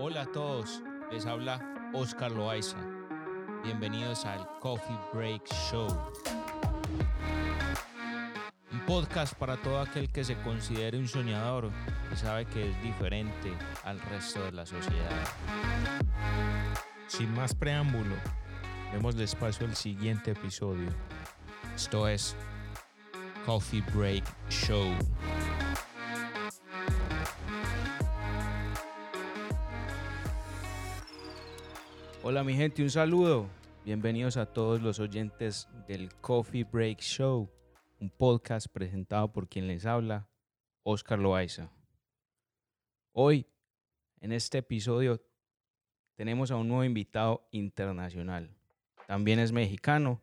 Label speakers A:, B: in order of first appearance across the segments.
A: Hola a todos, les habla Oscar Loaiza. Bienvenidos al Coffee Break Show. Un podcast para todo aquel que se considere un soñador y sabe que es diferente al resto de la sociedad. Sin más preámbulo, demos despacio al siguiente episodio. Esto es Coffee Break Show. Hola mi gente, un saludo. Bienvenidos a todos los oyentes del Coffee Break Show, un podcast presentado por quien les habla, Oscar Loaiza. Hoy, en este episodio, tenemos a un nuevo invitado internacional. También es mexicano,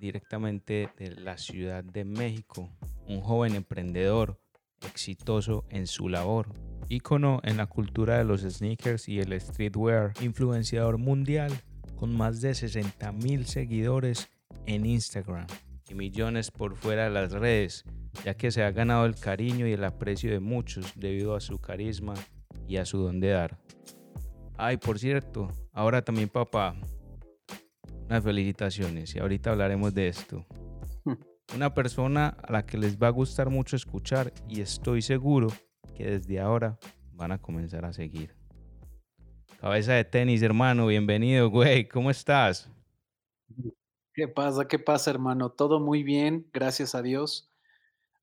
A: directamente de la Ciudad de México, un joven emprendedor exitoso en su labor, ícono en la cultura de los sneakers y el streetwear, influenciador mundial con más de 60 mil seguidores en Instagram y millones por fuera de las redes, ya que se ha ganado el cariño y el aprecio de muchos debido a su carisma y a su don de dar. Ay, por cierto, ahora también papá. Unas felicitaciones y ahorita hablaremos de esto. Una persona a la que les va a gustar mucho escuchar y estoy seguro que desde ahora van a comenzar a seguir. Cabeza de tenis, hermano, bienvenido, güey, ¿cómo estás?
B: ¿Qué pasa? ¿Qué pasa, hermano? Todo muy bien, gracias a Dios.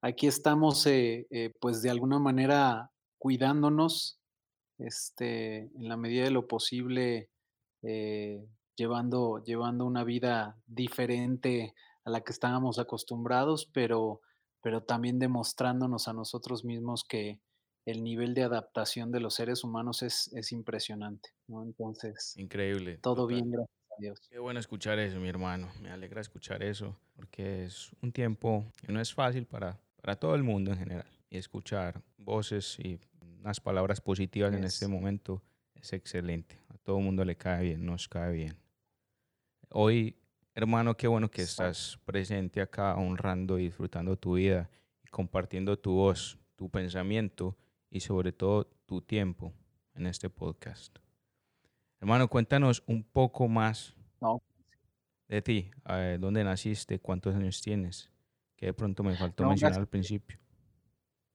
B: Aquí estamos, eh, eh, pues de alguna manera cuidándonos, este, en la medida de lo posible, eh, llevando, llevando una vida diferente a la que estábamos acostumbrados, pero, pero también demostrándonos a nosotros mismos que el nivel de adaptación de los seres humanos es, es impresionante, ¿no? Entonces,
A: Increíble,
B: todo
A: total.
B: bien, gracias a Dios.
A: Qué bueno escuchar eso, mi hermano. Me alegra escuchar eso, porque es un tiempo que no es fácil para, para todo el mundo en general. Y escuchar voces y unas palabras positivas en este
B: Es-
A: momento es excelente. A todo el mundo le cae bien, nos cae bien. Hoy, hermano, qué bueno que estás presente acá, honrando y disfrutando tu vida y compartiendo tu voz, tu pensamiento y sobre todo tu tiempo en este podcast. Hermano, cuéntanos un poco más
B: No,
A: de ti, eh, dónde naciste, cuántos años tienes, que de pronto me faltó
B: no,
A: mencionar
B: gracias.
A: al principio.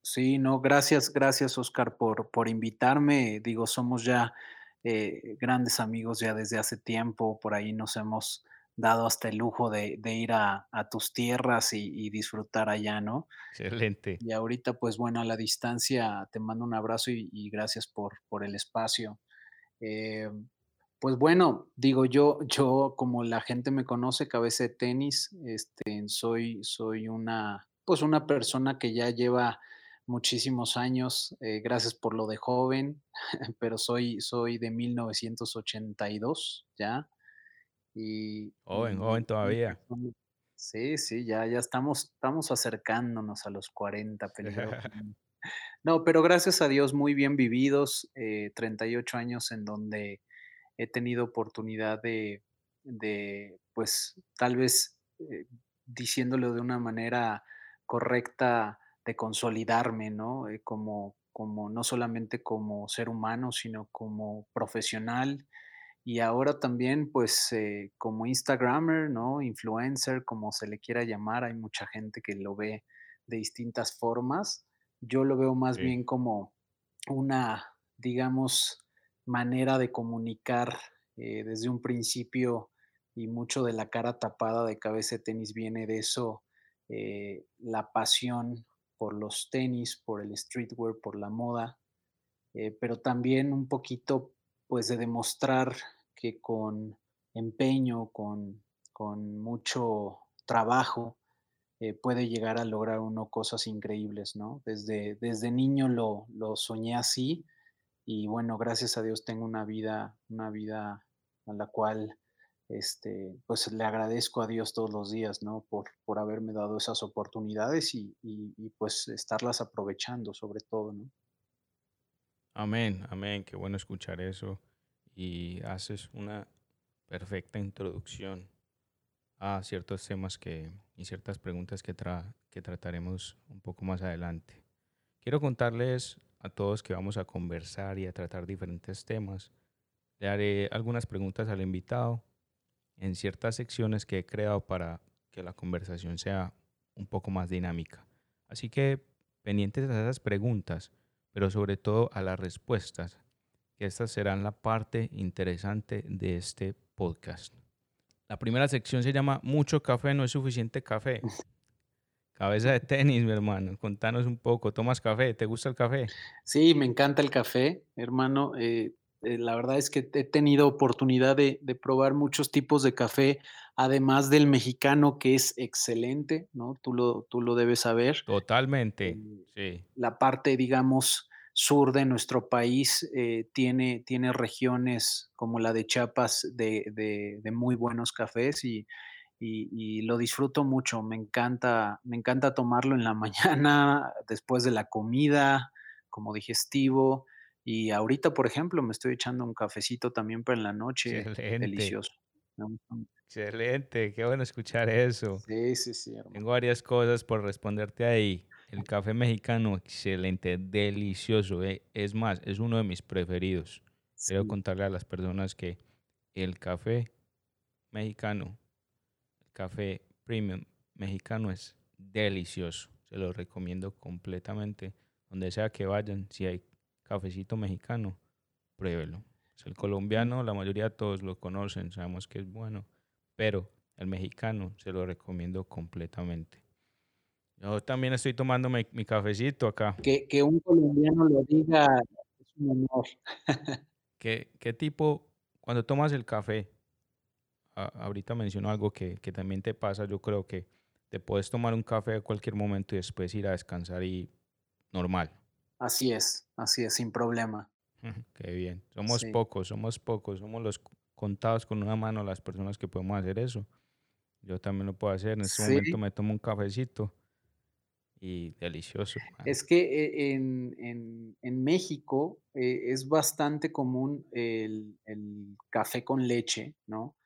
B: Sí, no, gracias, gracias, Oscar, por, por invitarme. Digo, somos ya eh, grandes amigos ya desde hace tiempo. Por ahí nos hemos dado hasta el lujo de, de ir a, a tus tierras y, y disfrutar allá, ¿no?
A: Excelente.
B: Y ahorita, pues bueno, a la distancia te mando un abrazo y, y gracias por, por el espacio. Eh, pues bueno, digo yo, yo como la gente me conoce, cabeza de tenis, este, soy, soy una, pues una persona que ya lleva muchísimos años, eh, gracias por lo de joven, pero soy, soy de 1982 ya, y,
A: Joven, joven
B: y,
A: todavía.
B: sí, sí, ya, ya estamos, estamos acercándonos a los 40 peligrosamente. No, pero gracias a Dios muy bien vividos, eh, 38 años en donde he tenido oportunidad de de, pues, tal vez, eh, diciéndolo de una manera correcta, de consolidarme, ¿no? Eh, como como no solamente como ser humano, sino como profesional, y ahora también, pues, eh, como instagramer, ¿no? Influencer, como se le quiera llamar, hay mucha gente que lo ve de distintas formas. Yo lo veo más
A: Sí,
B: bien como una, digamos, manera de comunicar, eh, desde un principio, y mucho de la cara tapada de Cabeza de Tenis viene de eso, eh, la pasión por los tenis, por el streetwear, por la moda, eh, pero también un poquito, pues, de demostrar que con empeño, con con mucho trabajo, eh, puede llegar a lograr uno cosas increíbles, ¿no? Desde desde niño lo lo soñé así y bueno, gracias a Dios tengo una vida una vida a la cual, este, pues, le agradezco a Dios todos los días, ¿no? Por por haberme dado esas oportunidades y y y, pues, estarlas aprovechando, sobre todo, ¿no?
A: amén, amén, qué bueno escuchar eso y haces una perfecta introducción a ciertos temas que, y ciertas preguntas que, tra- que trataremos un poco más adelante. Quiero contarles a todos que vamos a conversar y a tratar diferentes temas. Le haré algunas preguntas al invitado en ciertas secciones que he creado para que la conversación sea un poco más dinámica. Así que pendientes a esas preguntas, pero sobre todo a las respuestas, que estas serán la parte interesante de este podcast. La primera sección se llama Mucho café, no es suficiente café. Cabeza de tenis, mi hermano. Contanos un poco. ¿Tomas café? ¿Te gusta el café?
B: Sí, me encanta el café, hermano. Eh, eh, la verdad es que he tenido oportunidad de, de, probar muchos tipos de café, además del mexicano, que es excelente, ¿no? Tú lo, tú lo debes saber.
A: Totalmente,
B: Eh,
A: sí.
B: la parte, digamos, sur de nuestro país eh, tiene, tiene regiones como la de Chiapas de, de, de muy buenos cafés y, y, y, lo disfruto mucho. Me encanta, me encanta tomarlo en la mañana, después de la comida, como digestivo. Y ahorita, por ejemplo, me estoy echando un cafecito también para en la noche,
A: Excelente,
B: delicioso.
A: Excelente. Qué bueno escuchar eso.
B: Sí, sí, sí, hermano.
A: Tengo varias cosas por responderte ahí. El café mexicano, excelente, delicioso. eh. Es más, es uno de mis preferidos. Quiero contarle a las personas que el café mexicano, el café premium mexicano es delicioso. Se lo recomiendo completamente. Donde sea que vayan, si hay cafecito mexicano, pruébelo. Es el colombiano, la mayoría de todos lo conocen, sabemos que es bueno, pero el mexicano se lo recomiendo completamente. Yo también estoy tomando mi, mi cafecito acá.
B: que, que un colombiano lo diga es un honor.
A: ¿Qué, qué tipo, cuando tomas el café, a- ahorita menciono algo que, que también te pasa, yo creo que te puedes tomar un café a cualquier momento y después ir a descansar y normal.
B: Así es, así es, sin problema.
A: Qué bien. Somos
B: Sí,
A: pocos, somos pocos, somos los contados con una mano las personas que podemos hacer eso. Yo también lo puedo hacer. En este momento
B: sí,
A: me tomo un cafecito y delicioso, hermano.
B: es que e- en, en- en México eh, es bastante común el, el café con leche, ¿no?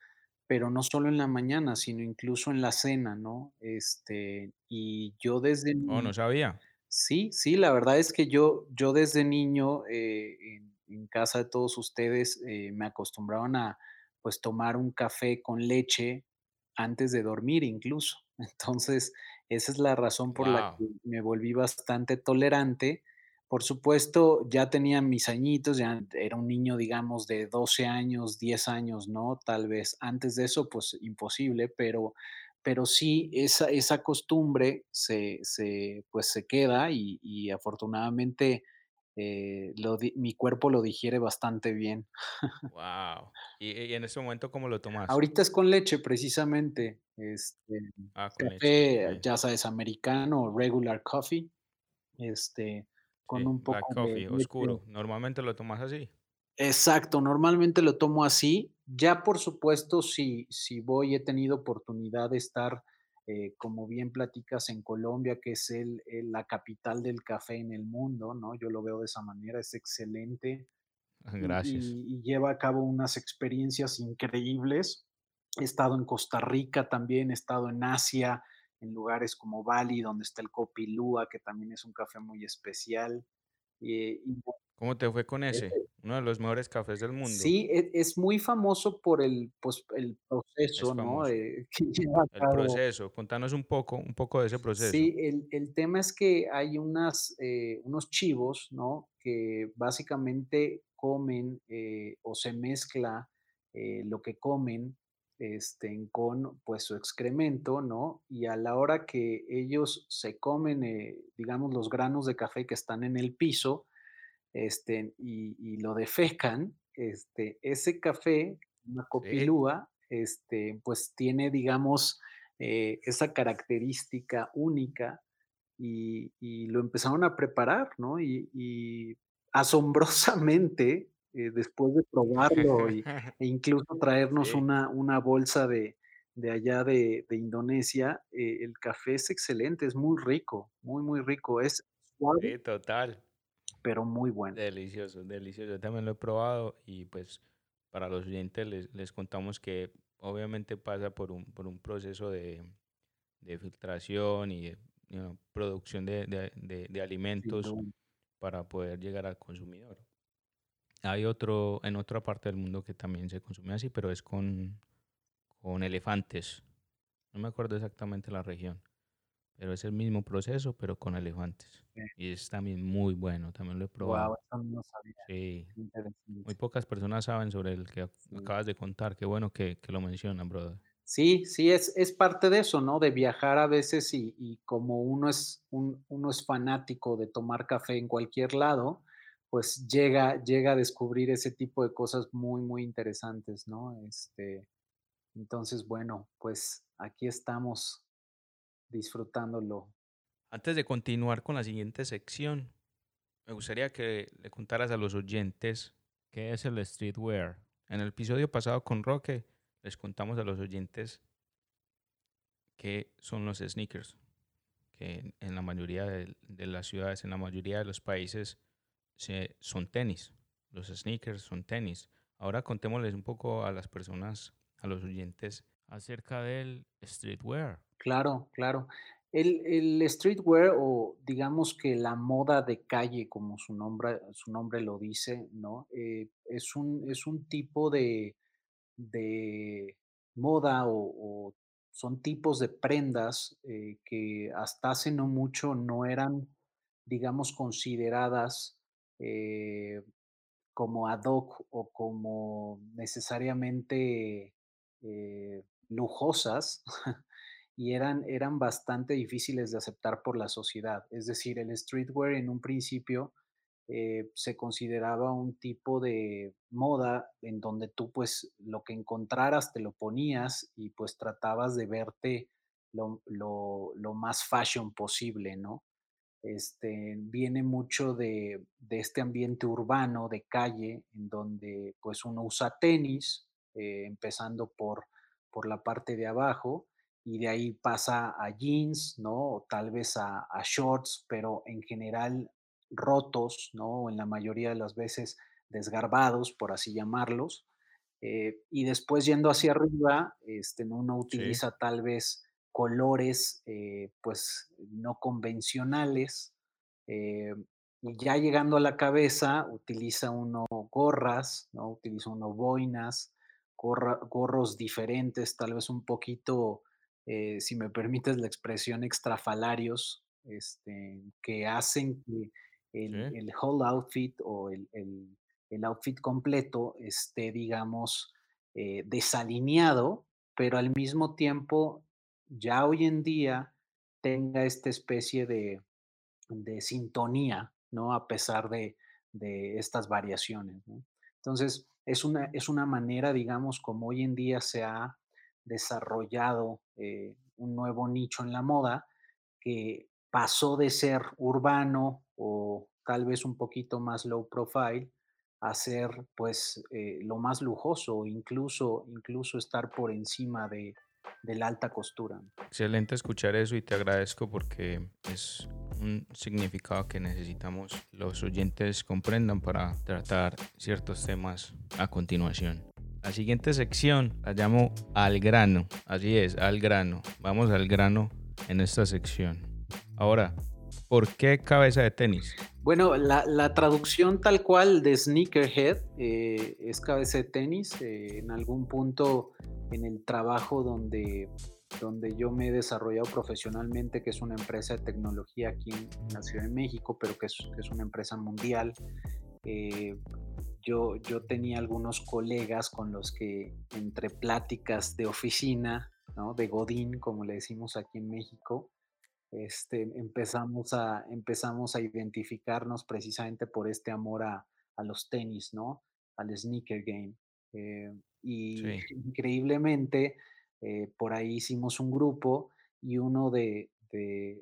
B: Pero no solo en la mañana, sino incluso en la cena, ¿no? Este, y yo desde
A: Oh, no sabía.
B: Sí, sí, la verdad es que yo yo desde niño, eh, en en casa de todos ustedes, eh, me acostumbraban a, pues, tomar un café con leche antes de dormir incluso. Entonces, esa es la razón por la que me volví bastante tolerante. Por supuesto, ya tenía mis añitos, ya era un niño, digamos, de 12 años, 10 años, ¿no? Tal vez antes de eso, pues, imposible, pero pero sí, esa esa costumbre se se, pues, se queda y y afortunadamente, eh, lo mi cuerpo lo digiere bastante bien.
A: Wow. ¿Y, y en este momento cómo lo tomas?
B: Ahorita es con leche, precisamente, este,
A: Ah, con leche.
B: café,
A: ok.
B: ya sabes, americano regular coffee, este, con
A: Sí,
B: un
A: black
B: poco de
A: coffee,
B: leche
A: oscuro. Normalmente lo tomas así.
B: Exacto, normalmente lo tomo así. Ya, por supuesto, si si voy he tenido oportunidad de estar, eh, como bien platicas, en Colombia, que es el el la capital del café en el mundo, ¿no? Yo lo veo de esa manera, es excelente y
A: Gracias.
B: y y lleva a cabo unas experiencias increíbles. He estado en Costa Rica también, he estado en Asia, en lugares como Bali, donde está el Kopi Luwak, que también es un café muy especial, eh, y
A: ¿Cómo te fue con ese? Uno de los mejores cafés del mundo.
B: Sí, e es muy famoso por el, pues, el
A: Es
B: proceso, ¿no?, eh, que lleva a
A: El
B: cabo.
A: proceso. Contanos un poco, un poco de ese proceso.
B: Sí, el el tema es que hay unas, eh, unos chivos, ¿no?, que básicamente comen, eh, o se mezcla, eh, lo que comen, este, con, pues, su excremento, ¿no? Y a la hora que ellos se comen, eh, digamos, los granos de café que están en el piso, este, y y lo defecan, este, ese café, una
A: Sí,
B: copilúa, este, pues tiene, digamos, eh, esa característica única y y lo empezaron a preparar, ¿no? Y y asombrosamente, eh, después de probarlo y e incluso traernos
A: sí,
B: una una bolsa de de allá de de Indonesia, eh, el café es excelente, es muy rico, muy, muy rico, es suave,
A: sí, total.
B: Pero muy bueno.
A: Delicioso, delicioso. Yo también lo he probado y pues para los oyentes les, les contamos que obviamente pasa por un, por un proceso de, de filtración y de you know, producción de, de- alimentos para poder llegar al consumidor. Hay otro en otra parte del mundo que también se consume así, pero es con, con elefantes. No me acuerdo exactamente la región, pero es el mismo proceso, pero con elefantes. Y es también muy bueno, también lo he probado.
B: Wow, no sabía.
A: Sí, muy pocas personas saben sobre el que acabas de contar. Qué bueno que, que lo mencionan, brother.
B: Sí, sí, es, es parte de eso, ¿no? De viajar a veces y, y como uno es, un, uno es fanático de tomar café en cualquier lado, pues llega, llega a descubrir ese tipo de cosas muy, muy interesantes, ¿no? Este, entonces, bueno, pues aquí estamos disfrutándolo.
A: Antes de continuar con la siguiente sección, me gustaría que le contaras a los oyentes qué es el streetwear. En el episodio pasado con Roque les contamos a los oyentes qué son los sneakers, que en la mayoría de, las ciudades, en la mayoría de los países, se, son tenis. Los sneakers son tenis. Ahora contémosles un poco a las personas, a los oyentes, acerca del streetwear.
B: Claro, claro. El, el, streetwear o digamos que la moda de calle, como su nombre, su nombre lo dice, ¿no? Eh, es, un, es un tipo de, de moda o, son tipos de prendas eh, que hasta hace no mucho no eran, digamos, consideradas eh, como ad hoc o como necesariamente lujosas y eran, eran bastante difíciles de aceptar por la sociedad. Es decir, el streetwear en un principio eh, se consideraba un tipo de moda en donde tú pues lo que encontraras te lo ponías y pues tratabas de verte lo, lo, más fashion posible, ¿no? Este, viene mucho de, de, este ambiente urbano, de calle, en donde pues uno usa tenis, eh, empezando por, por la parte de abajo, y de ahí pasa a jeans, ¿no? O tal vez a, a shorts, pero en general rotos, ¿no? En la mayoría de las veces desgarbados, por así llamarlos. Eh, y después yendo hacia arriba, este, uno utiliza tal vez colores eh, pues no convencionales. Eh, y ya llegando a la cabeza, utiliza uno gorras, ¿no? Utiliza uno boinas, gorros diferentes, tal vez un poquito, si me permites la expresión, extrafalarios, este, que hacen que el, whole outfit o el, outfit completo esté, digamos, eh, desalineado, pero al mismo tiempo ya hoy en día tenga esta especie de, sintonía, ¿no? A pesar de, estas variaciones, Entonces, es una, es una manera, digamos, como hoy en día se ha desarrollado eh, un nuevo nicho en la moda que pasó de ser urbano o tal vez un poquito más low profile a ser pues eh, lo más lujoso, incluso, incluso estar por encima de, la alta costura.
A: Excelente escuchar eso y te agradezco porque es un significado que necesitamos los oyentes comprendan para tratar ciertos temas a continuación. La siguiente sección la llamo al grano, así es, al grano. Vamos al grano en esta sección. Ahora, ¿por qué cabeza de tenis?
B: Bueno, la, traducción tal cual de sneakerhead eh, es cabeza de tenis. Eh, en algún punto en el trabajo donde, donde yo me he desarrollado profesionalmente, que es una empresa de tecnología aquí en, la Ciudad de México, pero que es, una empresa mundial, eh, yo, yo tenía algunos colegas con los que entre pláticas de oficina, ¿no? de Godín, como le decimos aquí en México, este, empezamos, a, empezamos a identificarnos precisamente por este amor a, los tenis, ¿no? Al sneaker game. Eh, y increíblemente, eh, por ahí hicimos un grupo y uno de,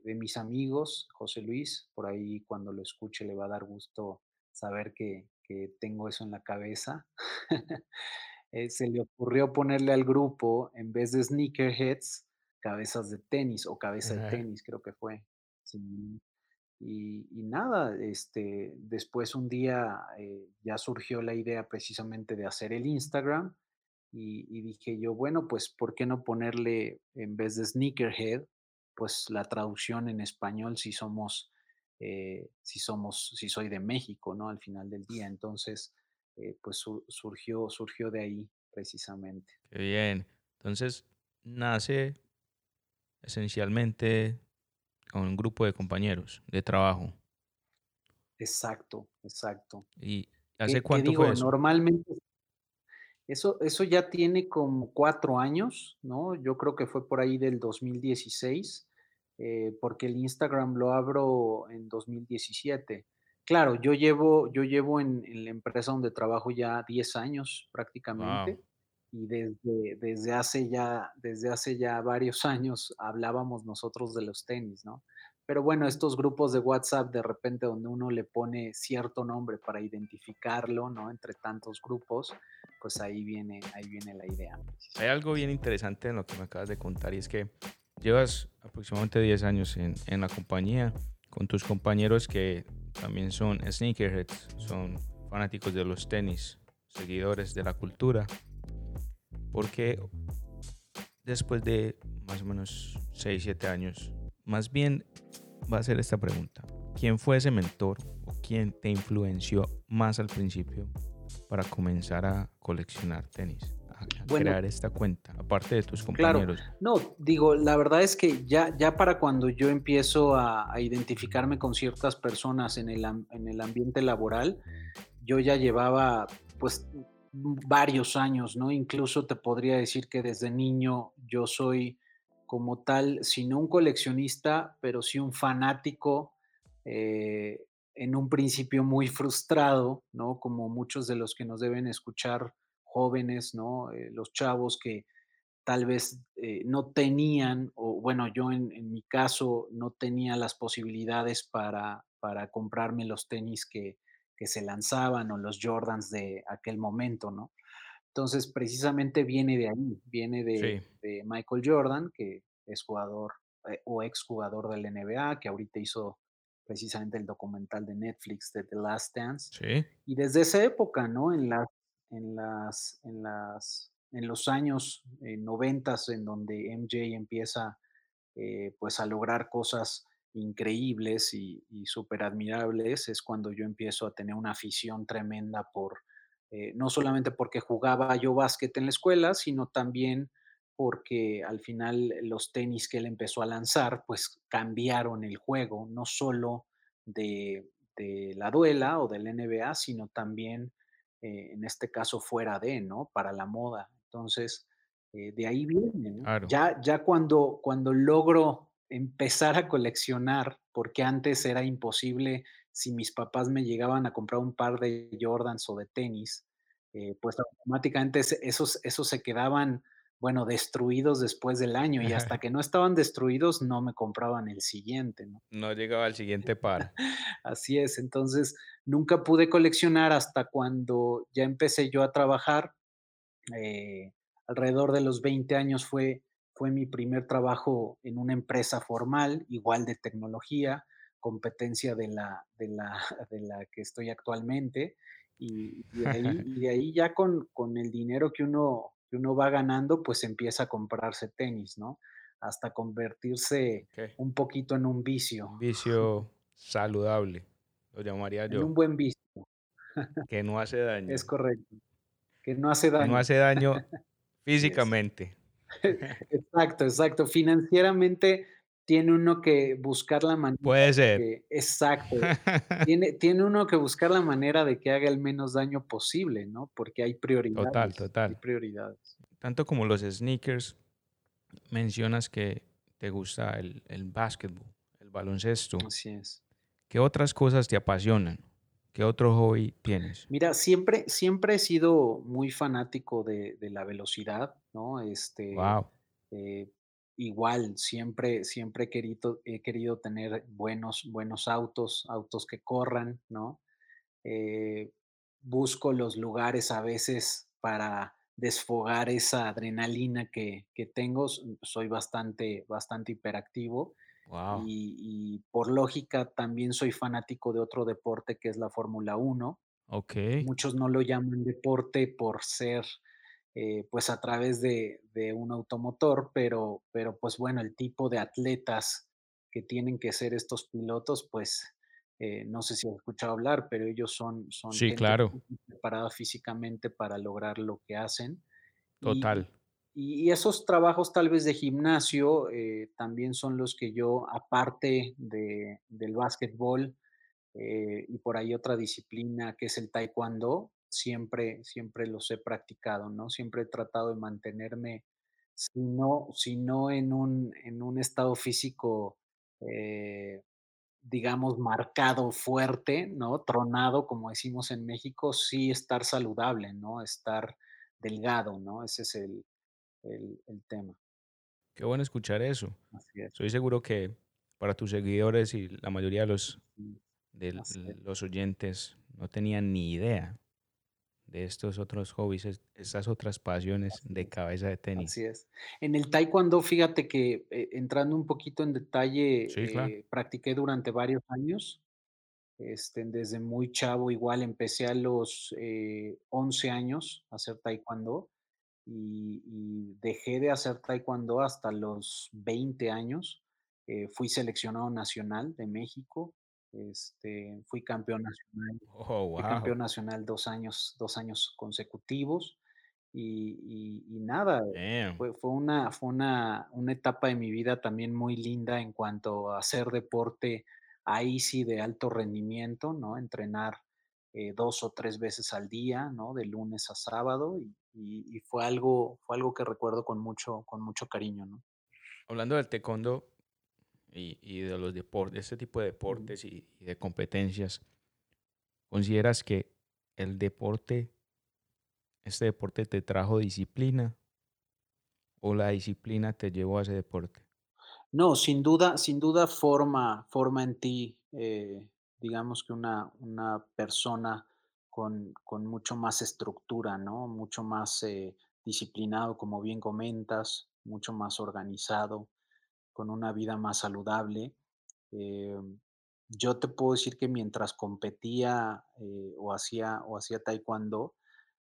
B: mis amigos, José Luis, por ahí cuando lo escuche le va a dar gusto saber que, que tengo eso en la cabeza. Eh, se le ocurrió ponerle al grupo, en vez de sneakerheads, cabezas de tenis o cabeza de tenis, creo que fue. Y, nada, este, después un día eh, ya surgió la idea precisamente de hacer el Instagram y, dije yo, bueno, pues ¿por qué no ponerle en vez de sneakerhead, pues la traducción en español si somos eh, si somos, si soy de México, ¿no? Al final del día. Entonces, eh, pues su- surgió, surgió de ahí precisamente.
A: Qué bien. Entonces, nace esencialmente con un grupo de compañeros de trabajo.
B: Exacto, exacto.
A: ¿Y hace cuánto fue
B: digo,
A: eso?
B: normalmente eso, eso ya tiene como cuatro años, ¿no? Yo creo que fue por ahí del 2016, eh, porque el Instagram lo abro en 2017. Claro, yo llevo, yo llevo en, en la empresa donde trabajo ya 10 años
A: Wow.
B: Y desde, desde hace ya, desde hace ya varios años hablábamos nosotros de los tenis, ¿no? Pero bueno, estos grupos de WhatsApp de repente donde uno le pone cierto nombre para identificarlo, ¿no? Entre tantos grupos, pues ahí viene, ahí viene la idea,
A: Hay algo bien interesante en lo que me acabas de contar y es que llevas aproximadamente 10 años en, en la compañía con tus compañeros que también son sneakerheads, son fanáticos de los tenis, seguidores de la cultura. Porque después de más o menos 6, 7 años, más bien va a ser esta pregunta. ¿Quién fue ese mentor o quién te influenció más al principio para comenzar a coleccionar tenis? A,
B: Bueno,
A: crear esta cuenta, aparte de tus
B: claro,
A: compañeros.
B: no, digo, la verdad es que ya, ya para cuando yo empiezo a, a identificarme con ciertas personas en el, en el ambiente laboral, yo ya llevaba pues varios años, ¿no? Incluso te podría decir que desde niño yo soy como tal, si no un coleccionista, pero sí un fanático, eh, en un principio muy frustrado, ¿no? Como muchos de los que nos deben escuchar jóvenes, ¿no? Eh, los chavos que tal vez eh, no tenían, o bueno, yo en, en mi caso no tenía las posibilidades para, para comprarme los tenis que, que se lanzaban o los Jordans de aquel momento, ¿no? Entonces, precisamente viene de ahí, viene
A: Sí,
B: de, Michael Jordan, que es jugador eh, o exjugador del NBA, que ahorita hizo precisamente el documental de Netflix de The Last Dance.
A: sí,
B: Y desde esa época, ¿no? En las, en las, en las, en los años eh, 90 en donde MJ empieza eh, pues a lograr cosas increíbles y, y súper admirables, es cuando yo empiezo a tener una afición tremenda por, eh, no solamente porque jugaba yo básquet en la escuela, sino también porque al final los tenis que él empezó a lanzar, pues cambiaron el juego, no solo de, de la duela o del NBA, sino también, eh, en este caso, fuera de, ¿no? Para la moda. Entonces, eh, de ahí viene, ¿no?
A: claro.
B: Ya, ya cuando, cuando logro empezar a coleccionar, porque antes era imposible, si mis papás me llegaban a comprar un par de Jordans o de tenis, eh, pues automáticamente esos, esos se quedaban, bueno, destruidos después del año y hasta que no estaban destruidos no me compraban el siguiente, ¿no?
A: No llegaba al siguiente par.
B: Así es, entonces nunca pude coleccionar hasta cuando ya empecé yo a trabajar eh, alrededor de los 20 años fue, fue mi primer trabajo en una empresa formal, igual de tecnología, competencia de la, de la, de la que estoy actualmente. Y, y de ahí, y de ahí ya con, con el dinero que uno, que uno va ganando, pues empieza a comprarse tenis, ¿no? Hasta convertirse un poquito en un vicio,
A: Un vicio saludable, lo llamaría
B: en
A: yo,
B: un buen vicio,
A: que no hace daño,
B: es correcto, que no hace
A: que no
B: daño.
A: hace daño físicamente.
B: Exacto, exacto. Financieramente tiene uno que buscar la manera
A: Puede
B: de
A: ser.
B: que exacto, tiene tiene uno que buscar la manera de que haga el menos daño posible, ¿no? Porque hay
A: Total,
B: prioridades, hay
A: total.
B: prioridades.
A: Tanto como los sneakers, mencionas que te gusta el, el básquetbol, el baloncesto.
B: Así es.
A: ¿Qué otras cosas te apasionan? ¿Qué otro hobby tienes?
B: Mira, siempre siempre he sido muy fanático de de la velocidad, ¿no? Este,
A: Wow,
B: eh, igual, siempre siempre he querido he querido tener buenos buenos autos, autos que corran, ¿no? eh, busco los lugares a veces para desfogar esa adrenalina que, que tengo. Soy bastante, bastante hiperactivo
A: wow.
B: y, y por lógica también soy fanático de otro deporte que es la Fórmula Uno.
A: Ok,
B: Muchos no lo llaman deporte por ser eh, pues a través de, de un automotor, pero, pero pues bueno, el tipo de atletas que tienen que ser estos pilotos, pues eh, no sé si has escuchado hablar, pero ellos son, son
A: Sí, claro,
B: preparada físicamente para lograr lo que hacen.
A: Total.
B: Y- esos trabajos tal vez de gimnasio eh, también son los que yo, aparte de, del básquetbol, eh, y por ahí otra disciplina que es el taekwondo, siempre, siempre los he practicado, ¿no? Siempre he tratado de mantenerme, si no, si no en un, en un estado físico, eh, digamos, marcado, fuerte, ¿no? Tronado, como decimos en México, sí estar saludable, ¿no? Estar delgado, ¿no? Ese es el, el, el tema.
A: Qué bueno escuchar eso.
B: Así es,
A: Soy seguro que para tus seguidores y la mayoría de los,
B: así
A: de
B: así
A: los oyentes no tenían ni idea de estos otros hobbies, es- estas otras pasiones
B: Así
A: de cabeza de
B: así
A: tenis.
B: es. En el taekwondo, fíjate que, eh, entrando un poquito en
A: Sí, claro.
B: detalle, eh, practiqué durante varios años, este, desde muy chavo, igual empecé a los, eh, 11 años a hacer taekwondo y y dejé de hacer taekwondo hasta los 20 años. Eh, fui seleccionado nacional de México, este, fui campeón nacional
A: Oh,
B: fui
A: wow.
B: campeón nacional 2 años 2 años consecutivos. Y y y nada, fue fue una fue una una etapa de mi vida también muy linda en cuanto a hacer deporte, ahí sí de alto rendimiento, ¿no? Entrenar, eh, 2 o 3 veces al día, ¿no? De lunes a sábado, y y y fue algo fue algo que recuerdo con mucho con mucho cariño, ¿no?
A: Hablando del taekwondo y, y de los deportes, este tipo de deportes y, y de competencias, ¿consideras que el deporte, este deporte te trajo disciplina o la disciplina te llevó a ese deporte?
B: No, sin duda sin duda forma forma en ti, eh, digamos que una una persona con con mucho más estructura, ¿no? Mucho más, eh, disciplinado, como bien comentas, mucho más organizado, con una vida más saludable. Em, yo te puedo decir que mientras competía, eh, o hacía o hacía taekwondo,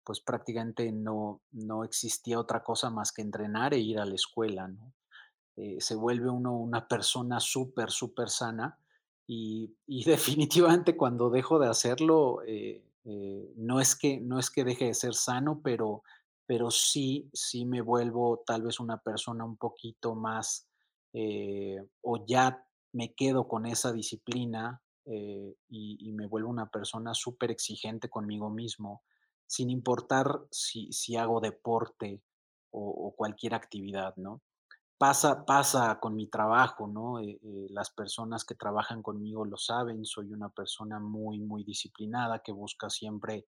B: pues prácticamente no no existía otra cosa más que entrenar e ir a la escuela, ¿no? eh, se vuelve uno una persona súper, súper sana y, y definitivamente cuando dejo de hacerlo, eh, eh, no, es que, no es que deje de ser sano, pero, pero sí, sí me vuelvo tal vez una persona un poquito más, eh, o ya me quedo con esa disciplina eh, y, me vuelvo una persona súper exigente conmigo mismo, sin importar si, si hago deporte o, o cualquier actividad, ¿no? Pasa pasa con mi trabajo, ¿no? Eh, eh, las personas que trabajan conmigo lo saben, soy una persona muy, muy disciplinada que busca siempre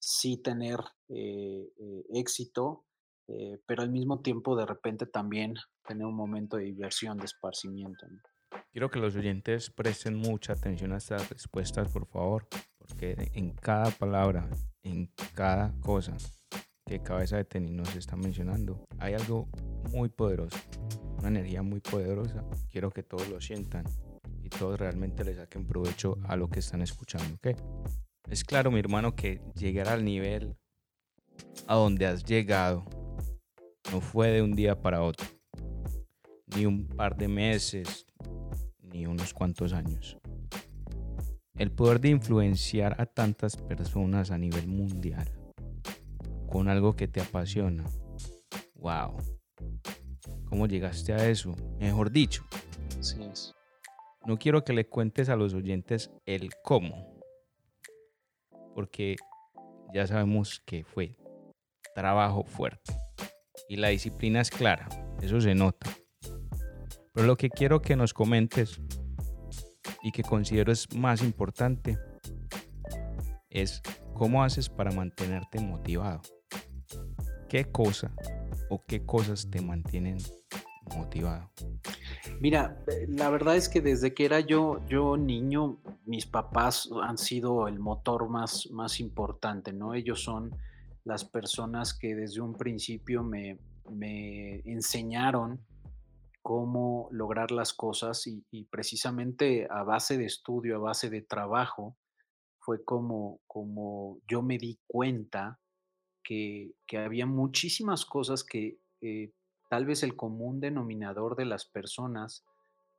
B: sí tener, eh, eh, éxito, eh, pero al mismo tiempo, de repente, también tener un momento de diversión, de esparcimiento, ¿no?
A: Quiero que los oyentes presten mucha atención a estas respuestas, por favor, porque en cada palabra, en cada cosa que Cabeza de Tenis nos está mencionando, hay algo muy poderoso, una energía muy poderosa. Quiero que todos lo sientan y todos realmente le saquen provecho a lo que están escuchando, ¿ok? Es claro, mi hermano, que llegar al nivel a donde has llegado no fue de un día para otro, ni un par de meses, ni unos cuantos años. El poder de influenciar a tantas personas a nivel mundial con algo que te apasiona. Wow. ¿Cómo llegaste a eso? Mejor dicho,
B: Así es.
A: no quiero que le cuentes a los oyentes el cómo, porque ya sabemos que fue trabajo fuerte y la disciplina es clara, eso se nota. Pero lo que quiero que nos comentes y que considero es más importante es cómo haces para mantenerte motivado. ¿Qué cosa o qué cosas te mantienen motivado?
B: Mira, la verdad es que desde que era yo yo niño, mis papás han sido el motor más más importante, ¿no? Ellos son las personas que desde un principio me me enseñaron cómo lograr las cosas y y precisamente a base de estudio, a base de trabajo, fue como como yo me di cuenta que había muchísimas cosas que, eh, tal vez el común denominador de las personas,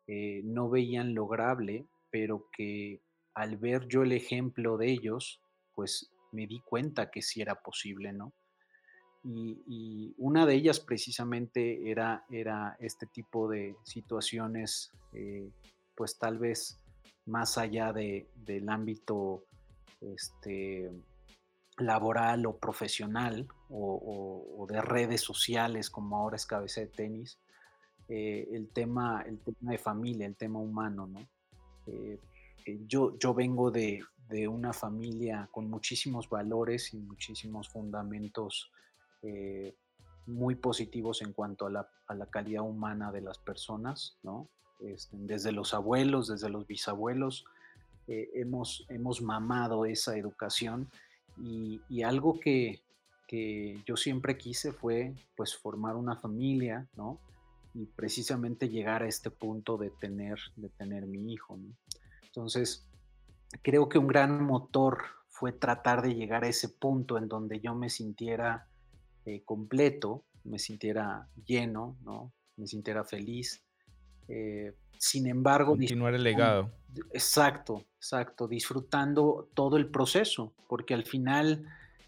B: eh, no veían lograble, pero que al ver yo el ejemplo de ellos, pues me di cuenta que sí era posible, ¿no? Y, una de ellas precisamente era, era este tipo de situaciones, eh, pues tal vez más allá de, del ámbito este, laboral o profesional o, de redes sociales como ahora es cabeza de tenis, eh, el, tema, el tema de familia, el tema humano, ¿no? Eh, yo, yo vengo de, de, una familia con muchísimos valores y muchísimos fundamentos eh, muy positivos en cuanto a la, calidad humana de las personas, ¿no? Este, desde los abuelos, desde los bisabuelos, eh, hemos, hemos mamado esa educación y, algo que, yo siempre quise fue pues formar una familia, ¿no? Y precisamente llegar a este punto de tener, de tener mi hijo, Entonces, creo que un gran motor fue tratar de llegar a ese punto en donde yo me sintiera eh, completo, me sintiera lleno, ¿no? me sintiera feliz. Eh, sin embargo...
A: Continuar el legado.
B: Exacto, exacto, disfrutando todo el proceso, porque al final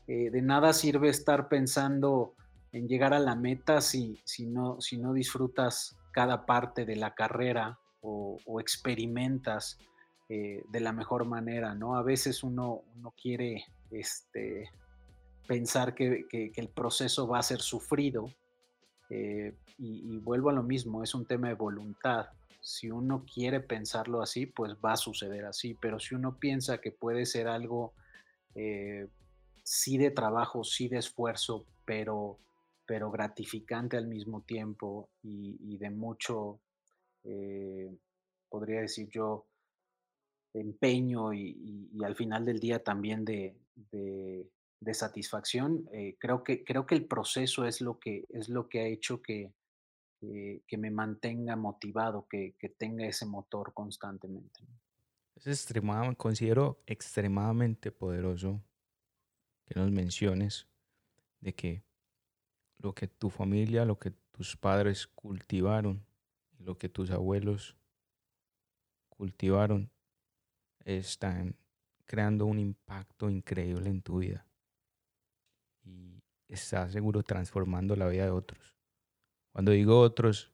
B: eh, de nada sirve estar pensando en llegar a la meta si, si, no, si no disfrutas cada parte de la carrera o, experimentas de la mejor manera, ¿no? A veces uno, uno quiere este, pensar que, el proceso va a ser sufrido. Eh, y, vuelvo a lo mismo, es un tema de voluntad. Si uno quiere pensarlo así, pues va a suceder así, pero si uno piensa que puede ser algo eh, sí de trabajo, sí de esfuerzo, pero, pero gratificante al mismo tiempo y, de mucho, eh, podría decir yo, empeño y, al final del día también de, de satisfacción, eh, creo, que, creo que el proceso es lo que, es lo que ha hecho que, que, me mantenga motivado, que, que, tenga ese motor constantemente.
A: Es extremadamente, considero extremadamente poderoso que nos menciones de que lo que tu familia, lo que tus padres cultivaron, lo que tus abuelos cultivaron, están creando un impacto increíble en tu vida está seguro transformando la vida de otros. Cuando digo otros,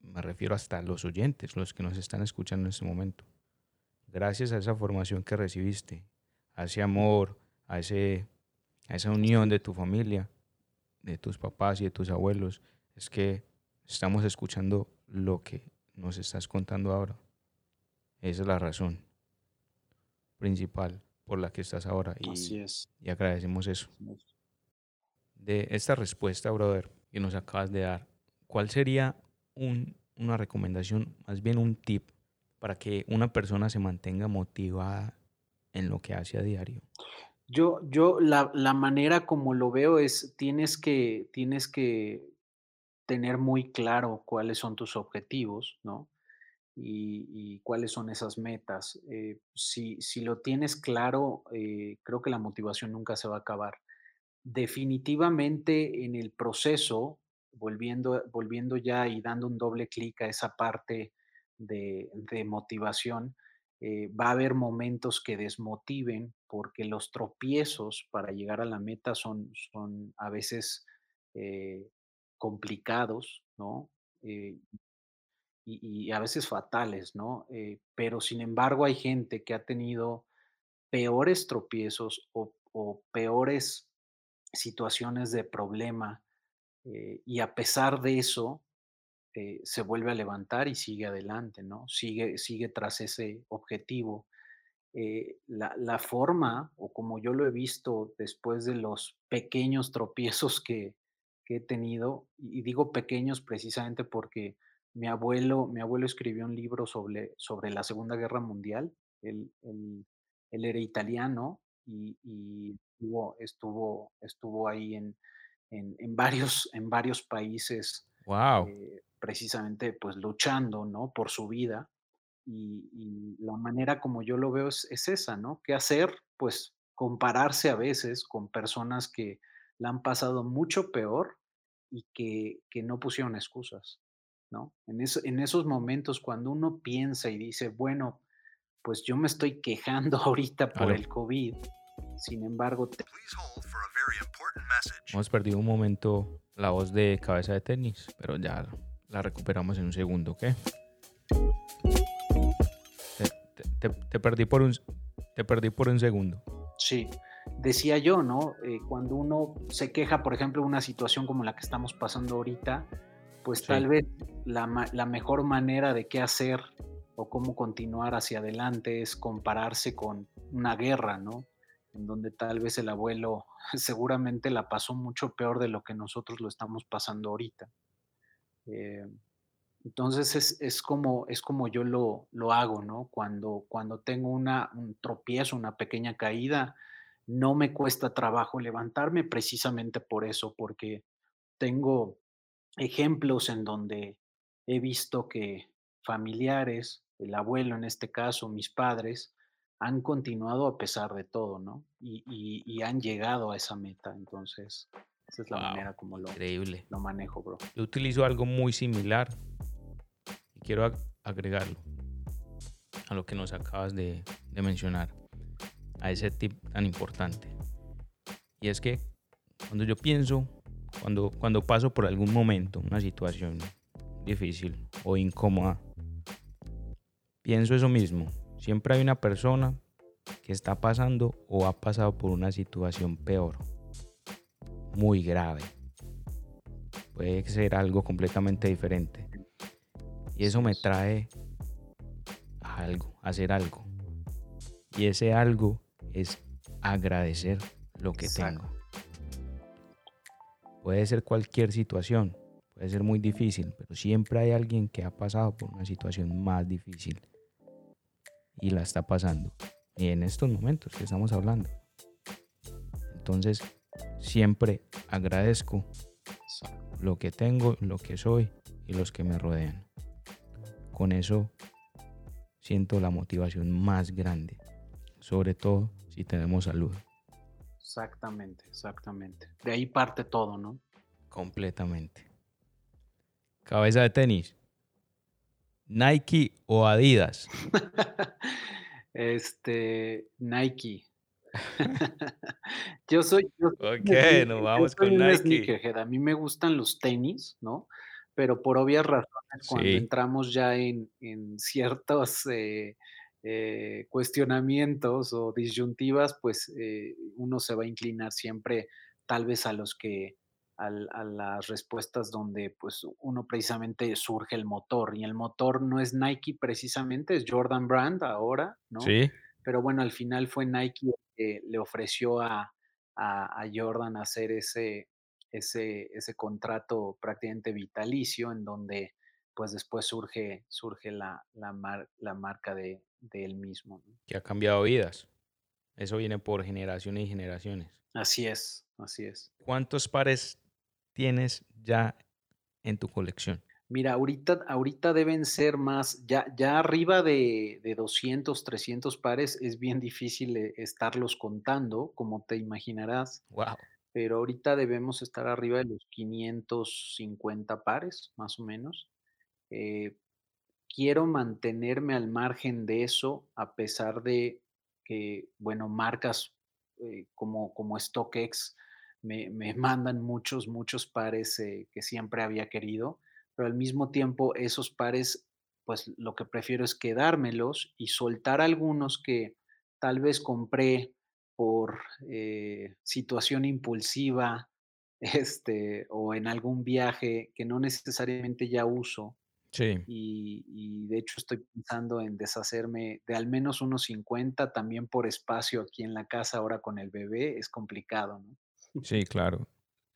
A: me refiero hasta a los oyentes, los que nos están escuchando en este momento. Gracias a esa formación que recibiste, a ese amor, a, ese, a esa unión de tu familia, de tus papás y de tus abuelos, es que estamos escuchando lo que nos estás contando ahora. Esa es la razón principal por la que estás ahora. Y,
B: Así es.
A: Y agradecemos eso. De esta respuesta, brother, que nos acabas de dar, ¿cuál sería una recomendación, más bien un tip, para que una persona se mantenga motivada en lo que hace a diario?
B: Yo, yo la, la manera como lo veo es, tienes que, tienes que tener muy claro cuáles son tus objetivos, ¿no? y, cuáles son esas metas. Eh, si, lo tienes claro, eh, creo que la motivación nunca se va a acabar. Definitivamente en el proceso, volviendo, volviendo ya y dando un doble clic a esa parte de, motivación, eh, va a haber momentos que desmotiven porque los tropiezos para llegar a la meta son, son a veces complicados, ¿no? y, a veces fatales, ¿no? Eh, pero sin embargo hay gente que ha tenido peores tropiezos o, peores situaciones de problema eh, y a pesar de eso eh, se vuelve a levantar y sigue adelante, ¿no? Sigue, sigue tras ese objetivo. la, la, forma, o como yo lo he visto después de los pequeños tropiezos que, que he tenido, y digo pequeños precisamente porque mi abuelo, mi abuelo escribió un libro sobre, sobre la Segunda Guerra Mundial. Él, era italiano y, estuvo, estuvo, estuvo, ahí en, en, varios, en varios países.
A: Wow.
B: Eh, precisamente pues luchando, ¿no? Por su vida. Y, la manera como yo lo veo es, es, esa, ¿no? ¿Qué hacer? Pues compararse a veces con personas que la han pasado mucho peor y que, que no pusieron excusas. ¿no? En, eso, en esos momentos cuando uno piensa y dice, bueno, pues yo me estoy quejando ahorita por el COVID. Sin embargo, te-.
A: Hemos perdido un momento la voz de cabeza de tenis, pero ya la recuperamos en un segundo, ¿ok? Te, te- te- te perdí por un, te perdí por un segundo.
B: sí, decía yo, ¿no? Eh, cuando uno se queja, por ejemplo, de una situación como la que estamos pasando ahorita, pues
A: Sí.
B: tal vez la, la mejor manera de qué hacer o cómo continuar hacia adelante es compararse con una guerra, ¿no? En donde tal vez el abuelo seguramente la pasó mucho peor de lo que nosotros lo estamos pasando ahorita. Eh, entonces es, es como, es como yo lo, lo hago, ¿no? Cuando, cuando tengo una, un tropiezo, una pequeña caída, no me cuesta trabajo levantarme precisamente por eso, porque tengo ejemplos en donde he visto que familiares, el abuelo en este caso, mis padres, han continuado a pesar de todo, ¿no? Y, y- y han llegado a esa meta. Entonces, esa es la
A: Wow,
B: manera como lo,
A: Increíble.
B: lo manejo, bro.
A: Yo utilizo algo muy similar y quiero ag- agregarlo a lo que nos acabas de, de mencionar, a ese tip tan importante. Y es que cuando yo pienso, cuando, cuando paso por algún momento, una situación difícil o incómoda, pienso eso mismo. Siempre hay una persona que está pasando o ha pasado por una situación peor, muy grave puede ser algo completamente diferente. Y eso me trae a algo, a hacer algo. Y ese algo es agradecer lo que
B: Exacto.
A: tengo. Puede ser cualquier situación, puede ser muy difícil, pero siempre hay alguien que ha pasado por una situación más difícil y la está pasando. Y en estos momentos que estamos hablando. Entonces, siempre agradezco lo que tengo, lo que soy y los que me rodean. Con eso siento la motivación más grande, sobre todo si tenemos salud,
B: Exactamente, exactamente. De ahí parte todo, ¿no?
A: completamente. Cabeza de tenis. Nike o Adidas.
B: Este, Nike. Yo soy, yo
A: Ok, nos
B: yo
A: vamos
B: soy
A: con Nike.
B: A mí me gustan los tenis, ¿no? Pero por obvias razones, cuando
A: Sí.
B: entramos ya en, en ciertos eh, eh, cuestionamientos o disyuntivas, pues eh, uno se va a inclinar siempre tal vez a los que, al- a las respuestas donde pues uno precisamente surge el motor. Y el motor no es Nike precisamente, es Jordan Brand ahora, ¿no?
A: Sí,
B: Pero bueno, al final fue Nike el que le ofreció a, a- a Jordan hacer ese, ese, ese contrato prácticamente vitalicio, en donde pues después surge, surge la, la, mar- la marca de, de él mismo. ¿no?
A: que ha cambiado vidas. Eso viene por generaciones y generaciones.
B: Así es, así es.
A: ¿Cuántos pares tienes ya en tu colección?
B: Mira, ahorita, ahorita deben ser más, ya, ya arriba de, de 200, 300 pares es bien difícil eh, estarlos contando, como te imaginarás.
A: Wow.
B: pero ahorita debemos estar arriba de los 550 pares, más o menos. Eh, quiero mantenerme al margen de eso, a pesar de que, bueno, marcas eh, como, como StockX me, me mandan muchos, muchos pares eh, que siempre había querido, pero al mismo tiempo esos pares, pues lo que prefiero es quedármelos y soltar algunos que tal vez compré por eh, situación impulsiva, este, o en algún viaje que no necesariamente ya uso.
A: Sí,
B: Y, y de hecho estoy pensando en deshacerme de al menos unos 50, también por espacio aquí en la casa ahora con el bebé, es complicado, ¿no?
A: Sí, claro.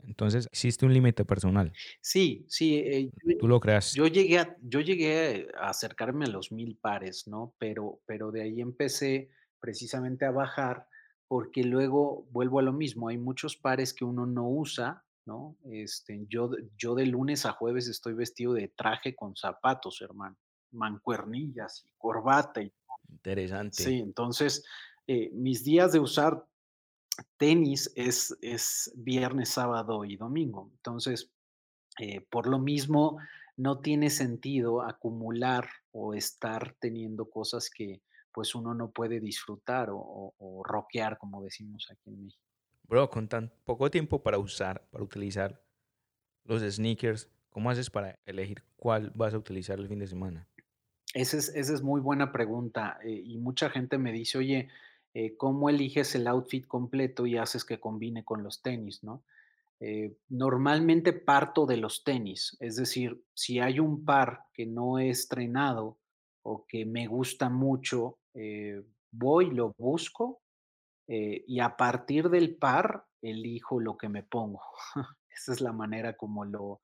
A: Entonces, existe un límite personal.
B: Sí, sí, eh,
A: Tú lo creas.
B: Yo llegué a, yo llegué a acercarme a los mil pares, ¿no? Pero, pero de ahí empecé precisamente a bajar porque luego vuelvo a lo mismo, hay muchos pares que uno no usa, ¿no? Este, yo, de- yo de lunes a jueves estoy vestido de traje con zapatos, hermano, mancuernillas y corbata y
A: Interesante.
B: sí, entonces eh, mis días de usar tenis es, es viernes, sábado y domingo. Entonces, eh, por lo mismo, no tiene sentido acumular o estar teniendo cosas que pues uno no puede disfrutar o, o, o rockear, como decimos aquí en México.
A: Bro, con tan poco tiempo para usar, para utilizar los sneakers, ¿cómo haces para elegir cuál vas a utilizar el fin de semana?
B: Esa es, esa es muy buena pregunta eh, y mucha gente me dice, oye, eh, ¿cómo eliges el outfit completo y haces que combine con los tenis, no? Eh, normalmente parto de los tenis, es decir, si hay un par que no he estrenado o que me gusta mucho, eh, voy, lo busco y a partir del par elijo lo que me pongo. Esa es la manera como lo,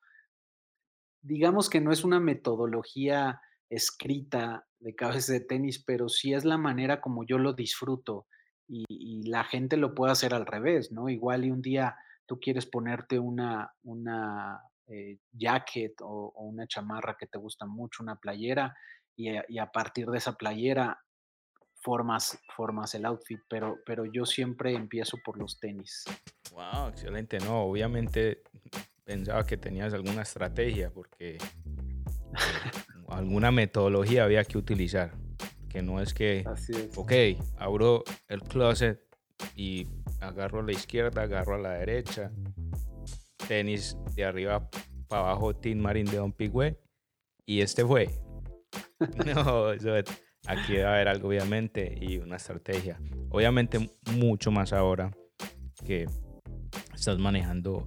B: digamos que no es una metodología escrita de cabeza de tenis, pero sí es la manera como yo lo disfruto y, la gente lo puede hacer al revés, ¿no? Igual y un día tú quieres ponerte una, una eh, jacket o, una chamarra que te gusta mucho, una playera, y a, partir de esa playera formas, formas el outfit, pero, pero yo siempre empiezo por los tenis.
A: Wow, excelente. No, obviamente pensaba que tenías alguna estrategia porque alguna metodología había que utilizar. Que no es que,
B: Así es.
A: ok, abro el closet y agarro a la izquierda, agarro a la derecha, tenis de arriba para abajo, Team Marín de Don Pigüe, y este fue. No, eso es- aquí debe haber algo, obviamente, y una estrategia. Obviamente, mucho más ahora que estás manejando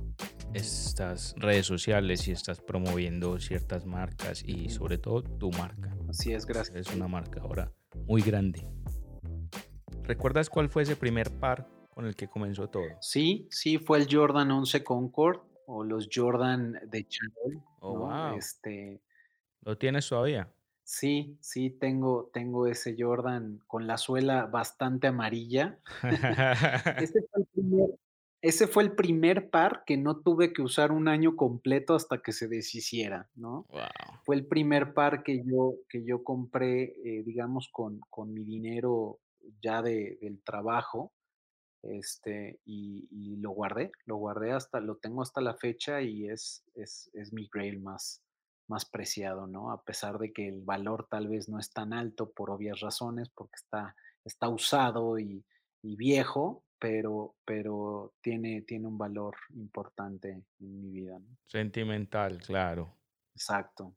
A: estas redes sociales y estás promoviendo ciertas marcas y sobre todo tu marca.
B: Así es, gracias.
A: Es una marca ahora muy grande. ¿Recuerdas cuál fue ese primer par con el que comenzó todo?
B: Sí, sí, fue el Jordan 11 Concord o los Jordan de Chanel,
A: Oh,
B: ¿no?
A: wow.
B: Este,
A: ¿Lo tienes todavía?
B: sí, sí, tengo, tengo ese Jordan con la suela bastante amarilla. Ese fue el primer, ese fue el primer par que no tuve que usar un año completo hasta que se deshiciera, ¿no?
A: wow.
B: Fue el primer par que yo, que yo compré, eh, digamos, con, con mi dinero ya de, del trabajo, este, y, y lo guardé, lo guardé hasta, lo tengo hasta la fecha y es, es, es mi grail más, más preciado, ¿no? A pesar de que el valor tal vez no es tan alto por obvias razones, porque está, está usado y, y viejo, pero, pero tiene, tiene un valor importante en mi vida, ¿no?
A: Sentimental, claro.
B: Exacto.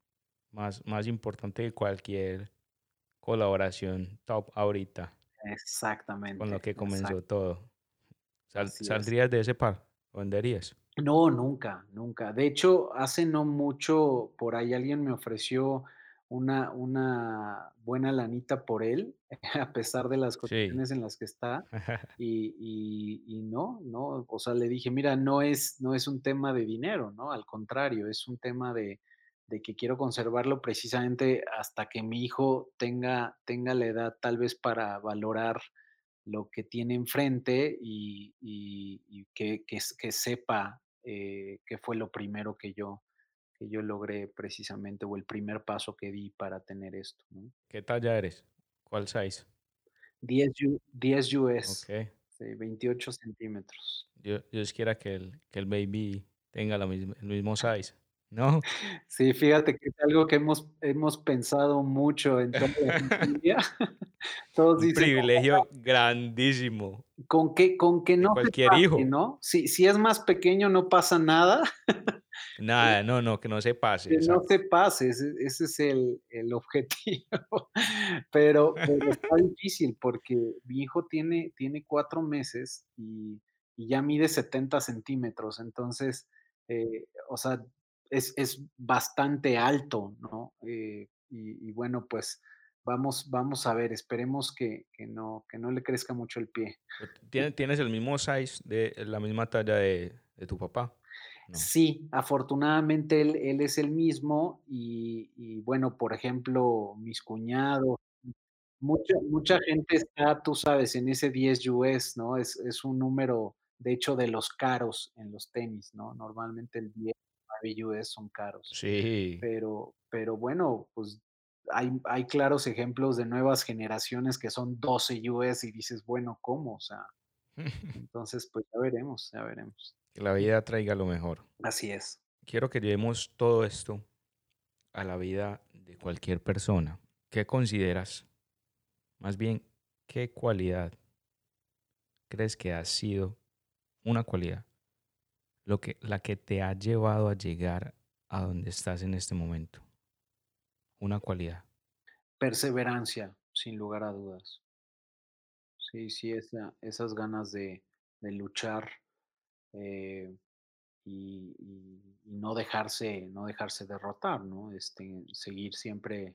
A: Más, más importante que cualquier colaboración top ahorita,
B: Exactamente.
A: con lo que comenzó
B: exacto.
A: todo. Sal-
B: Así es.
A: ¿Saldrías de ese par? ¿Lo venderías?
B: No, nunca, nunca. De hecho, hace no mucho, por ahí alguien me ofreció una, una buena lanita por él, a pesar de las
A: Sí.
B: condiciones en las que está. Y, y- y no, no, o sea, le dije, mira, no es, no es un tema de dinero, ¿no? Al contrario, es un tema de, de que quiero conservarlo precisamente hasta que mi hijo tenga, tenga la edad tal vez para valorar lo que tiene enfrente y, y- que, que sepa eh, qué fue lo primero que yo, que yo logré precisamente, o el primer paso que di para tener esto, ¿no?
A: ¿Qué talla eres? ¿Cuál size?
B: 10, U- 10 US,
A: Ok.
B: sí, 28 centímetros.
A: Dios, Dios quiera que el, que el baby tenga la misma- el mismo size. ¿No?
B: Sí, fíjate que es algo que hemos, hemos pensado mucho en toda la familia. Todos
A: Un
B: dicen,
A: privilegio grandísimo
B: con que, con que no
A: cualquier
B: pase,
A: hijo.
B: ¿no? Si, si es más pequeño no pasa nada,
A: Nada, no, no, que no se pase.
B: que no se pase, ese, ese es el, el objetivo. Pero, pero está difícil porque mi hijo tiene, tiene cuatro meses y, y ya mide 70 centímetros, entonces, eh, o sea, es, es bastante alto, ¿no? Eh, y, y bueno, pues vamos, vamos a ver, esperemos que, que no, que no le crezca mucho el pie.
A: Pero ¿Tienes, tienes el mismo size de la misma talla de, de tu papá? No.
B: Sí, afortunadamente él, él es el mismo y, y bueno, por ejemplo, mis cuñados, mucha, mucha gente está, tú sabes, en ese 10 US, ¿no? Es, es un número, de hecho, de los caros en los tenis, ¿no? Normalmente el 10, 9 US son caros,
A: Sí.
B: pero, pero bueno, pues hay, hay claros ejemplos de nuevas generaciones que son 12 US y dices, bueno, ¿cómo? O sea, entonces, pues ya veremos, ya veremos.
A: Que la vida traiga lo mejor.
B: Así es.
A: Quiero que llevemos todo esto a la vida de cualquier persona. ¿Qué consideras Más bien, ¿qué cualidad crees que ha sido una cualidad lo que, la que te ha llevado a llegar a donde estás en este momento? Una cualidad.
B: Perseverancia, sin lugar a dudas. Sí, sí, esa- esas ganas de, de luchar eh, y, no dejarse, no dejarse derrotar, ¿no? Este, seguir siempre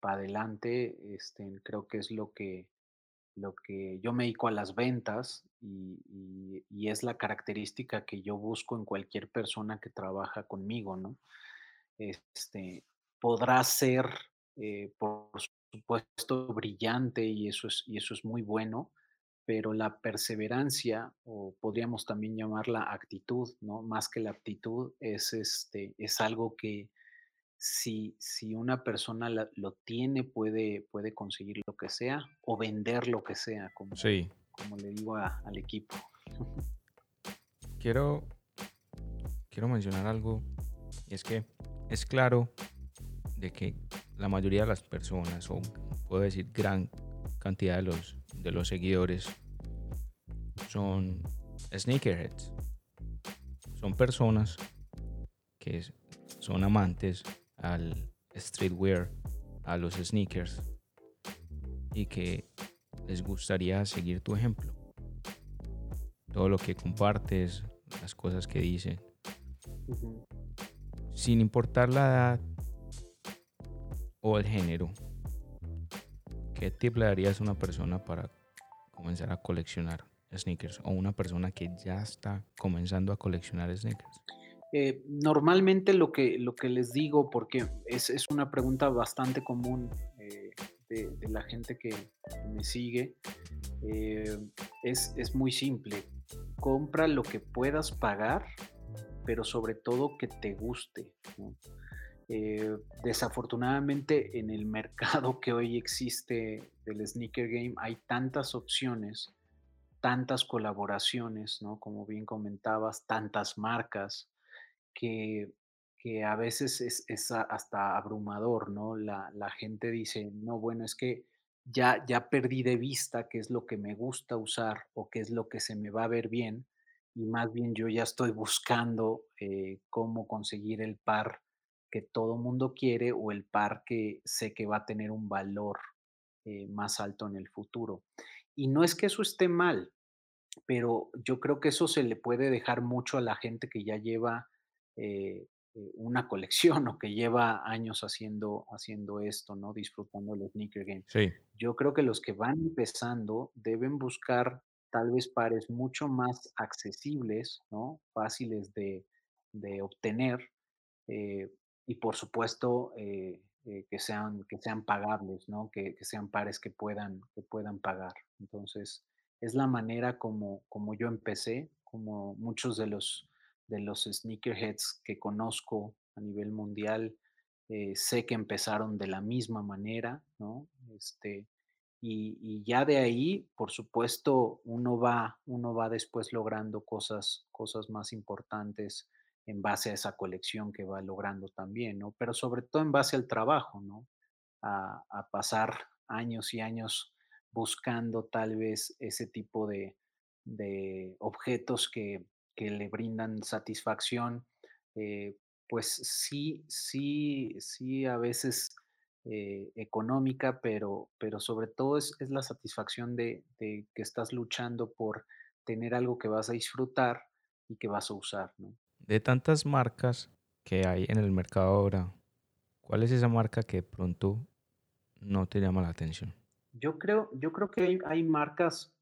B: para adelante, este, creo que es lo que, lo que yo me dedico a las ventas y, y- y es la característica que yo busco en cualquier persona que trabaja conmigo, ¿no? Este, podrá ser, eh, por supuesto, brillante y eso es, y eso es muy bueno, pero la perseverancia, o podríamos también llamarla actitud, ¿no? Más que la aptitud, es, este, es algo que si, si una persona la- lo tiene, puede, puede conseguir lo que sea o vender lo que sea, como,
A: Sí,
B: como le digo a- al equipo.
A: quiero, quiero mencionar algo, y es que es claro de que la mayoría de las personas, o puedo decir gran cantidad de los, de los seguidores, son sneakerheads. Son personas que son amantes al streetwear, a los sneakers, y que les gustaría seguir tu ejemplo. Todo lo que compartes, las cosas que dices,
B: Ujú.
A: sin importar la edad o el género, ¿qué tip le darías a una persona para comenzar a coleccionar sneakers? O una persona que ya está comenzando a coleccionar sneakers.
B: Eh, normalmente lo que, lo que les digo, porque es, es una pregunta bastante común eh, de, la gente que me sigue, eh, es, es muy simple. Compra lo que puedas pagar, pero sobre todo que te guste. Eh, desafortunadamente en el mercado que hoy existe del sneaker game hay tantas opciones, tantas colaboraciones, ¿no? Como bien comentabas, tantas marcas que, que a veces es, hasta abrumador, ¿no? La, la gente dice, no, bueno, es que ya, ya perdí de vista qué es lo que me gusta usar o qué es lo que se me va a ver bien y más bien yo ya estoy buscando eh, cómo conseguir el par que todo mundo quiere o el par que sé que va a tener un valor eh, más alto en el futuro. Y no es que eso esté mal, pero yo creo que eso se le puede dejar mucho a la gente que ya lleva eh, eh, una colección o que lleva años haciendo, haciendo esto, ¿no? Disfrutando el sneaker game.
A: Sí,
B: Yo creo que los que van empezando deben buscar tal vez pares mucho más accesibles, ¿no? Fáciles de, de obtener eh, y por supuesto eh, eh, que, sean, que sean pagables, ¿no? Que, que sean pares que puedan, que puedan pagar. Entonces, es la manera como, como yo empecé, como muchos de los, de los sneakerheads que conozco a nivel mundial, eh, sé que empezaron de la misma manera, ¿no? Este, y, y ya de ahí, por supuesto, uno va, uno va después logrando cosas, cosas más importantes en base a esa colección que va logrando también, ¿no? Pero sobre todo en base al trabajo, ¿no? A, pasar años y años buscando tal vez ese tipo de, de objetos que, que le brindan satisfacción, eh, pues sí, sí, sí, a veces eh, económica, pero, pero sobre todo es, es la satisfacción de, de que estás luchando por tener algo que vas a disfrutar y que vas a usar, ¿no?
A: De tantas marcas que hay en el mercado ahora, ¿cuál es esa marca que pronto no te llama la atención?
B: Yo creo, yo creo que hay, marcas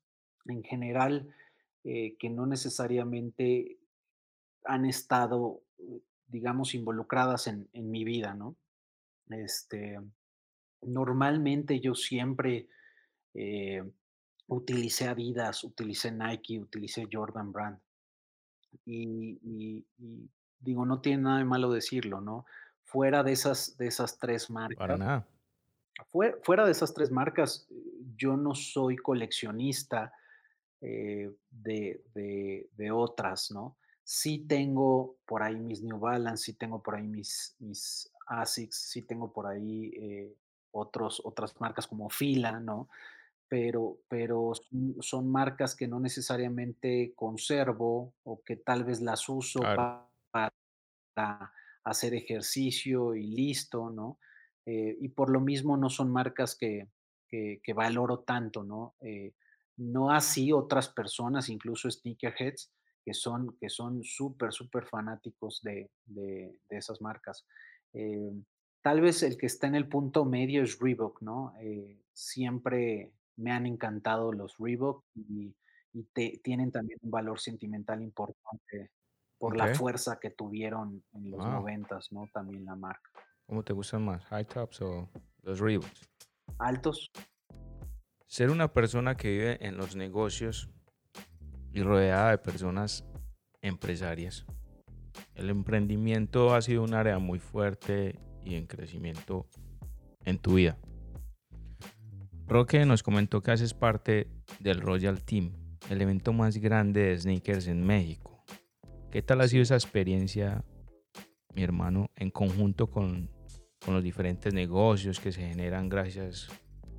B: en general eh, que no necesariamente han estado, digamos, involucradas en, en mi vida, ¿no? Este, normalmente yo siempre eh, utilicé Adidas, utilicé Nike, utilicé Jordan Brand y, y- y digo, no tiene nada de malo decirlo, ¿no? Fuera de esas, de esas tres
A: Para
B: marcas,
A: nada.
B: Fue- fuera de esas tres marcas, yo no soy coleccionista eh, de, de- de otras, ¿no? Sí tengo por ahí mis New Balance, sí tengo por ahí mis, mis ASICS, sí tengo por ahí eh, otros, otras marcas como Fila, ¿no? Pero pero son marcas que no necesariamente conservo, o que tal vez las uso
A: Claro.
B: para hacer ejercicio y listo, ¿no? Eh, y por lo mismo no son marcas que que que valoro tanto, ¿no? Eh, no así otras personas, incluso sneakerheads, que son que son súper, superfanáticos de de de esas marcas. Em, tal vez el que está en el punto medio es Reebok, ¿no? Eh, siempre me han encantado los Reebok y y te tienen también un valor sentimental importante por la fuerza que tuvieron en los noventas, ¿no? También la marca.
A: ¿Cómo te gustan más, high tops o los Reeboks?
B: Altos.
A: Ser una persona que vive en los negocios y rodeada de personas empresarias. El emprendimiento ha sido un área muy fuerte y en crecimiento en tu vida. Roque nos comentó que haces parte del Royal Team, el evento más grande de sneakers en México. ¿Qué tal ha sido esa experiencia, mi hermano, en conjunto con, los diferentes negocios que se generan gracias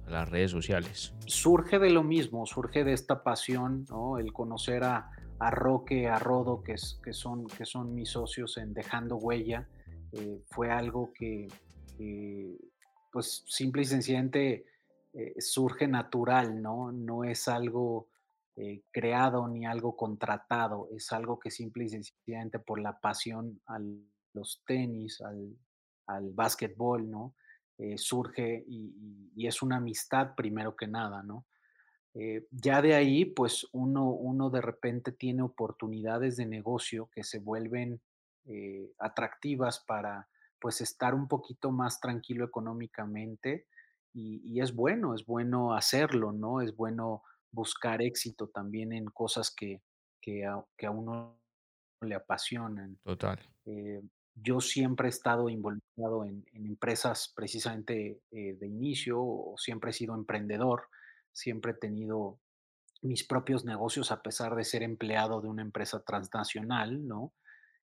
A: a las redes sociales?
B: Surge de lo mismo, surge de esta pasión, ¿no? El conocer a Roque, a Rodo, que son mis socios en Dejando Huella, eh, fue algo que que, pues, simple y sencillamente, eh, surge natural, ¿no? No es algo, eh, creado ni algo contratado, es algo que simple y sencillamente por la pasión a los tenis, al al basquetbol, ¿no? Eh, surge y es una amistad primero que nada, ¿no? Ya de ahí, pues, uno uno de repente tiene oportunidades de negocio que se vuelven, atractivas para, pues, estar un poquito más tranquilo económicamente, y y es bueno, es bueno hacerlo, ¿no? Es bueno buscar éxito también en cosas que que a que a uno le apasionan.
A: Total.
B: Eh, yo siempre he estado involucrado en en empresas precisamente, eh, de inicio, o siempre he sido emprendedor, siempre he tenido mis propios negocios a pesar de ser empleado de una empresa transnacional, ¿no?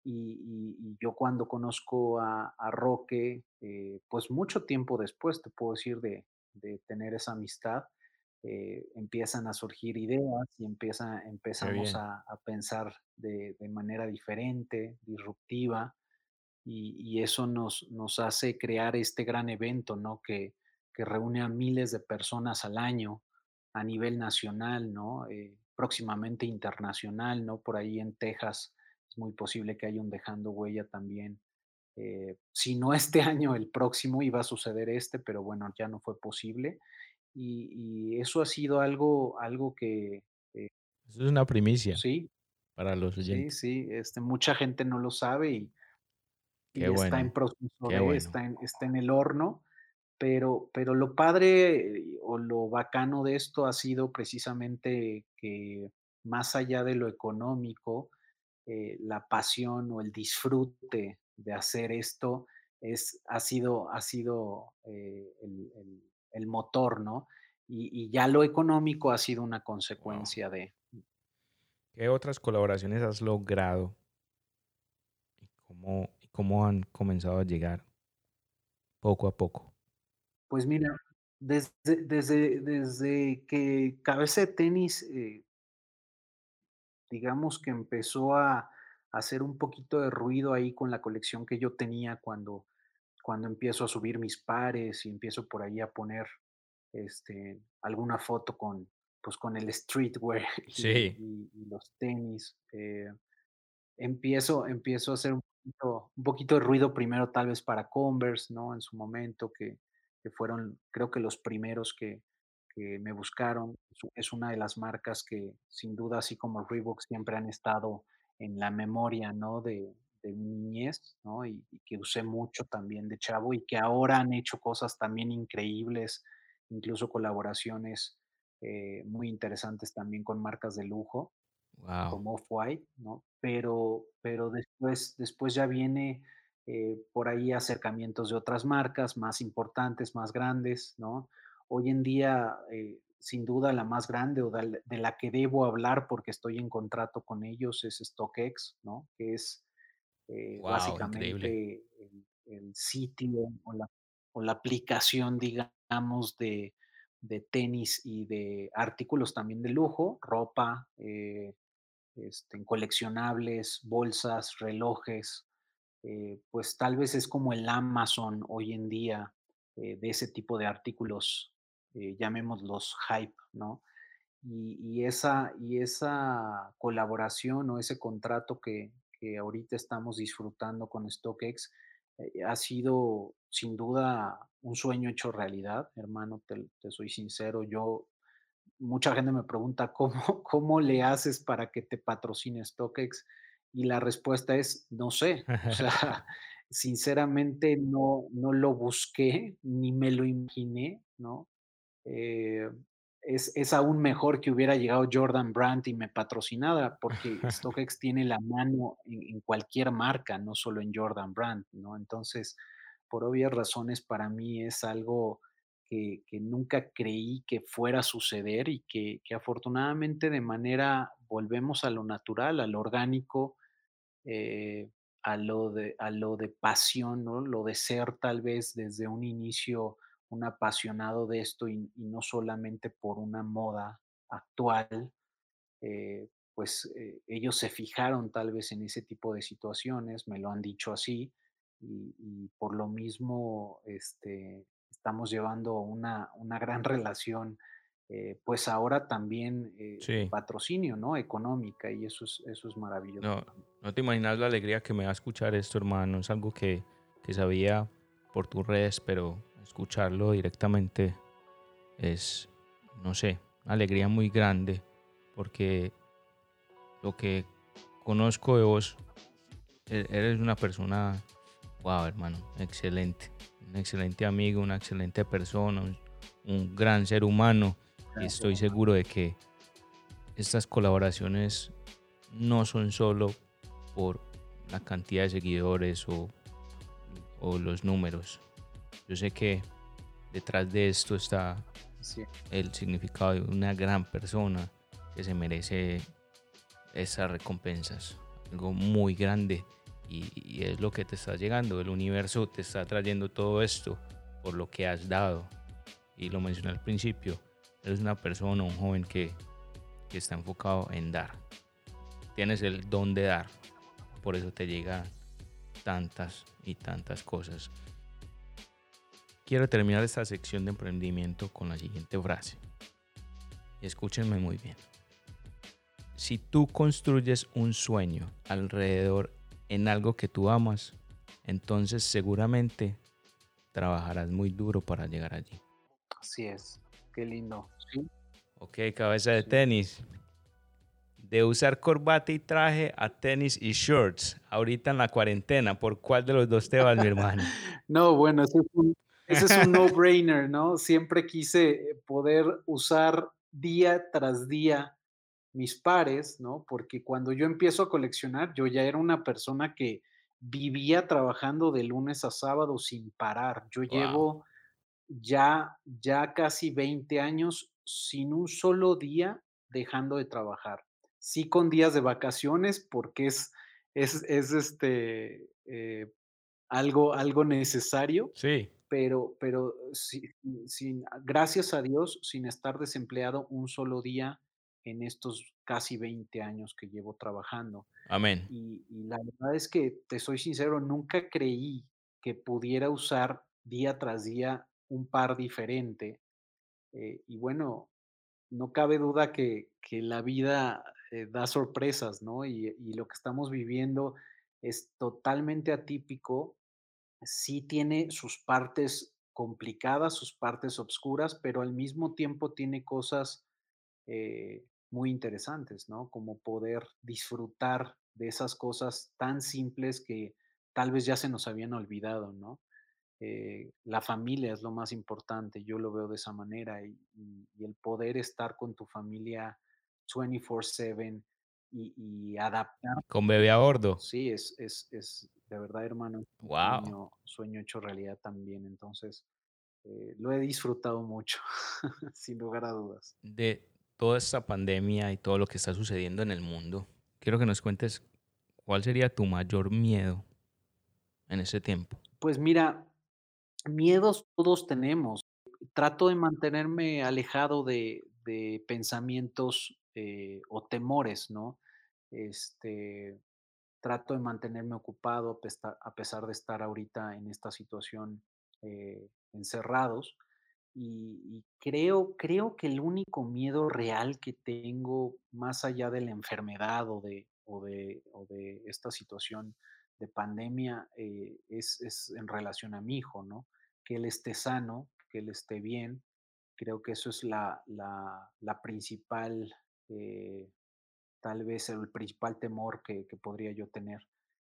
B: Y y y yo cuando conozco a a Roque, eh, pues, mucho tiempo después, te puedo decir, de de tener esa amistad, eh, empiezan a surgir ideas y empieza empezamos a a pensar de de manera diferente, disruptiva, y y eso nos nos hace crear este gran evento, ¿no? Que que reúne a miles de personas al año a nivel nacional, ¿no? Eh, próximamente internacional, ¿no? Por ahí en Texas es muy posible que haya un Dejando Huella también. Eh, si no este año, el próximo, iba a suceder este, pero bueno, ya no fue posible. Y y eso ha sido algo algo que, eh
A: Eso es una primicia
B: sí,
A: para los
B: sí,
A: oyentes.
B: sí, este, mucha gente no lo sabe y y está en
A: bueno,
B: proceso de,
A: bueno.
B: está en está en el horno, pero pero lo padre, o lo bacano de esto ha sido precisamente que más allá de lo económico, eh, la pasión o el disfrute de hacer esto es ha sido ha sido, eh, el el el motor, ¿no? Y y ya lo económico ha sido una consecuencia de.
A: ¿Qué otras colaboraciones has logrado? ¿Y cómo y cómo han comenzado a llegar? Poco a poco.
B: Pues mira, desde desde desde que Cabeza de Tenis, eh digamos que empezó a hacer un poquito de ruido ahí con la colección que yo tenía cuando cuando empiezo a subir mis pares y empiezo por ahí a poner, este, alguna foto con, pues, con el streetwear y
A: Sí.
B: y y los tenis, eh, empiezo empiezo a hacer un poquito un poquito de ruido primero tal vez para Converse, ¿no? En su momento que que fueron, creo que los primeros que que me buscaron. Es una de las marcas que, sin duda, así como Reebok, siempre han estado en la memoria, ¿no? De de mi niñez, ¿no? Y y que usé mucho también de chavo, y que ahora han hecho cosas también increíbles, incluso colaboraciones, eh, muy interesantes también con marcas de lujo,
A: Wao.
B: como Off-White, ¿no? Pero pero después después ya viene, eh, por ahí acercamientos de otras marcas más importantes, más grandes, ¿no? Hoy en día, eh, sin duda, la más grande, o de la que debo hablar porque estoy en contrato con ellos, es StockX, ¿no? Que es, eh, básicamente el el sitio o la o la aplicación, digamos, de de tenis y de artículos también de lujo, ropa, eh, este, coleccionables, bolsas, relojes, eh, pues tal vez es como el Amazon hoy en día de ese tipo de artículos, llamémoslos hype, ¿no? Y, y, esa, y esa colaboración o ese contrato que, que ahorita estamos disfrutando con StockX eh, ha sido sin duda un sueño hecho realidad, hermano, te, te, soy sincero. Yo, mucha gente me pregunta, ¿cómo, ¿cómo le haces para que te patrocine StockX? Y la respuesta es, no sé. O sea, sinceramente no, no lo busqué, ni me lo imaginé, ¿no? Eh, es, aún mejor que hubiera llegado Jordan Brandt y me patrocinara, porque StockX tiene la mano en, cualquier marca, no solo en Jordan Brandt, ¿no? Entonces, por obvias razones, para mí es algo que, nunca creí que fuera a suceder y que, que, afortunadamente de manera, volvemos a lo natural, a lo orgánico, eh, a, lo de, a lo de pasión, ¿no? Lo de ser tal vez desde un inicio un apasionado de esto y, no solamente por una moda actual, eh, pues eh, ellos se fijaron tal vez en ese tipo de situaciones, me lo han dicho así, y, por lo mismo este, estamos llevando una, una gran relación, eh, pues ahora también patrocinio, ¿no? Económica, y eso es, eso es maravilloso.
A: No, no te imaginas la alegría que me va a escuchar esto, hermano, es algo que, que sabía por tus redes, pero escucharlo directamente es, no sé, una alegría muy grande porque lo que conozco de vos, e-, eres una persona, wow, hermano, excelente, un excelente amigo, una excelente persona, un, gran ser humano. Y estoy seguro de que estas colaboraciones no son solo por la cantidad de seguidores o, o los números, yo sé que detrás de esto está el significado de una gran persona que se merece esas recompensas. Algo muy grande y, es lo que te está llegando. El universo te está trayendo todo esto por lo que has dado. Y lo mencioné al principio. Eres una persona, un joven que, que está enfocado en dar. Tienes el don de dar. Por eso te llegan tantas y tantas cosas. Quiero terminar esta sección de emprendimiento con la siguiente frase. Escúchenme muy bien. Si tú construyes un sueño alrededor en algo que tú amas, entonces seguramente trabajarás muy duro para llegar allí.
B: Así es, qué lindo.
A: Ok, cabeza de tenis. De usar corbata y traje a tenis y shorts, ahorita en la cuarentena, ¿por cuál de los dos te vas, mi hermano?
B: no, bueno, eso es un, ese es un no-brainer, ¿no? Siempre quise poder usar día tras día mis pares, ¿no? Porque cuando yo empiezo a coleccionar, yo ya era una persona que vivía trabajando de lunes a sábado sin parar. Yo llevo ya, ya casi 20 años sin un solo día dejando de trabajar. Sí con días de vacaciones porque es, es, es este, eh, algo, algo necesario.
A: Sí
B: pero, pero sin, gracias a Dios, sin estar desempleado un solo día en estos casi 20 años que llevo trabajando.
A: Amén.
B: Y, la verdad es que, te soy sincero, nunca creí que pudiera usar día tras día un par diferente. Eh, y bueno, no cabe duda que, que la vida eh, da sorpresas, ¿no? Y, y, lo que estamos viviendo es totalmente atípico sí tiene sus partes complicadas, sus partes obscuras, pero al mismo tiempo tiene cosas eh, muy interesantes, ¿no? Como poder disfrutar de esas cosas tan simples que tal vez ya se nos habían olvidado, ¿no? Eh, la familia es lo más importante, yo lo veo de esa manera y, el poder estar con tu familia 24/7 y, y adaptar.
A: Con bebé a bordo.
B: Sí, es, es, es de verdad, hermano.
A: Wow.
B: Sueño, hecho realidad también. Entonces, eh, lo he disfrutado mucho, sin lugar a dudas.
A: De toda esta pandemia y todo lo que está sucediendo en el mundo, quiero que nos cuentes cuál sería tu mayor miedo en ese tiempo.
B: Pues mira, miedos todos tenemos. trato de mantenerme alejado de de pensamientos, eh, o temores, ¿no? Este, trato de mantenerme ocupado a pesar de estar ahorita en esta situación, eh, encerrados. Y y creo creo que el único miedo real que tengo, más allá de la enfermedad o de o de o de esta situación de pandemia, eh, es es en relación a mi hijo, ¿no? Que él esté sano, que él esté bien. Creo que eso es la la la principal, eh, tal vez el principal temor que que podría yo tener.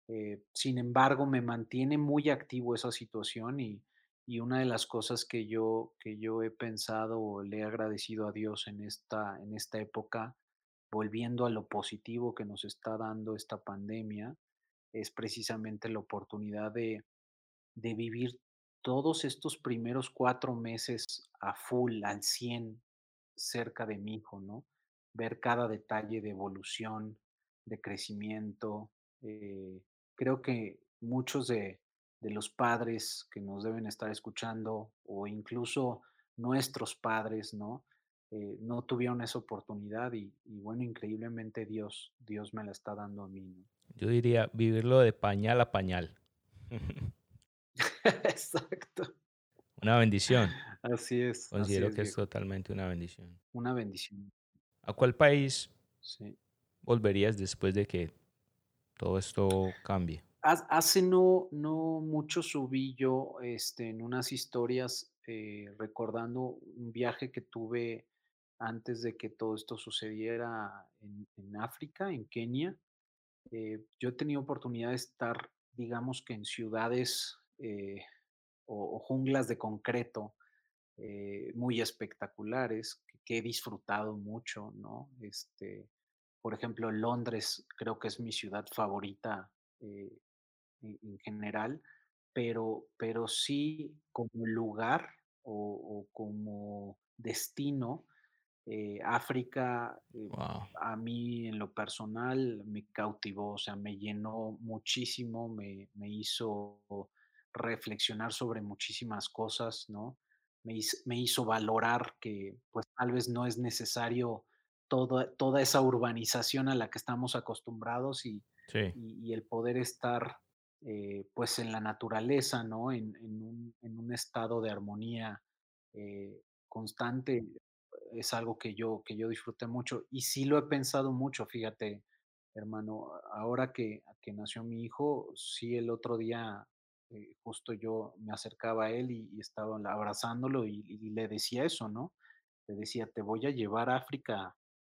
B: Eh, sin embargo, me mantiene muy activo esa situación y y una de las cosas que yo que yo he pensado o le he agradecido a Dios en esta en esta época, volviendo a lo positivo que nos está dando esta pandemia, es precisamente la oportunidad de de vivir todos estos primeros 4 meses a full, al 100 cerca de mi hijo, ¿no? Ver cada detalle de evolución, de crecimiento. Eh, creo que muchos de de los padres que nos deben estar escuchando, o incluso nuestros padres, ¿no? Eh, no tuvieron esa oportunidad y y bueno, increíblemente Dios Dios me la está dando a mí, ¿no?
A: Yo diría vivirlo de pañal a pañal.
B: Exacto.
A: Una bendición.
B: Así es, así
A: Considero
B: es,
A: que es totalmente una bendición.
B: Una bendición.
A: ¿A cuál país
B: Sí.
A: volverías después de que todo esto cambie?
B: Hace no no mucho subí yo, este, en unas historias, eh, recordando un viaje que tuve antes de que todo esto sucediera en en África, en Kenia. Eh, yo he tenido oportunidad de estar, digamos que en ciudades, eh, o o junglas de concreto, muy espectaculares, que he disfrutado mucho, ¿no? Este, por ejemplo, Londres creo que es mi ciudad favorita, eh, en en general, pero pero sí como lugar o o como destino, eh, África, eh,
A: Wow.
B: a mí en lo personal me cautivó, o sea, me llenó muchísimo, me me hizo reflexionar sobre muchísimas cosas, ¿no? Me hiz me hizo valorar que, pues, tal vez no es necesario toda toda esa urbanización a la que estamos acostumbrados y
A: Sí,
B: y y el poder estar, eh, pues, en la naturaleza, ¿no? En en un en un estado de armonía, eh, constante, es algo que yo que yo disfruté mucho. Y sí lo he pensado mucho, fíjate, hermano, ahora que que nació mi hijo, sí, el otro día, eh, justo yo me acercaba a él y y estaba abrazándolo y y le decía eso, ¿no? Le decía: "Te voy a llevar a África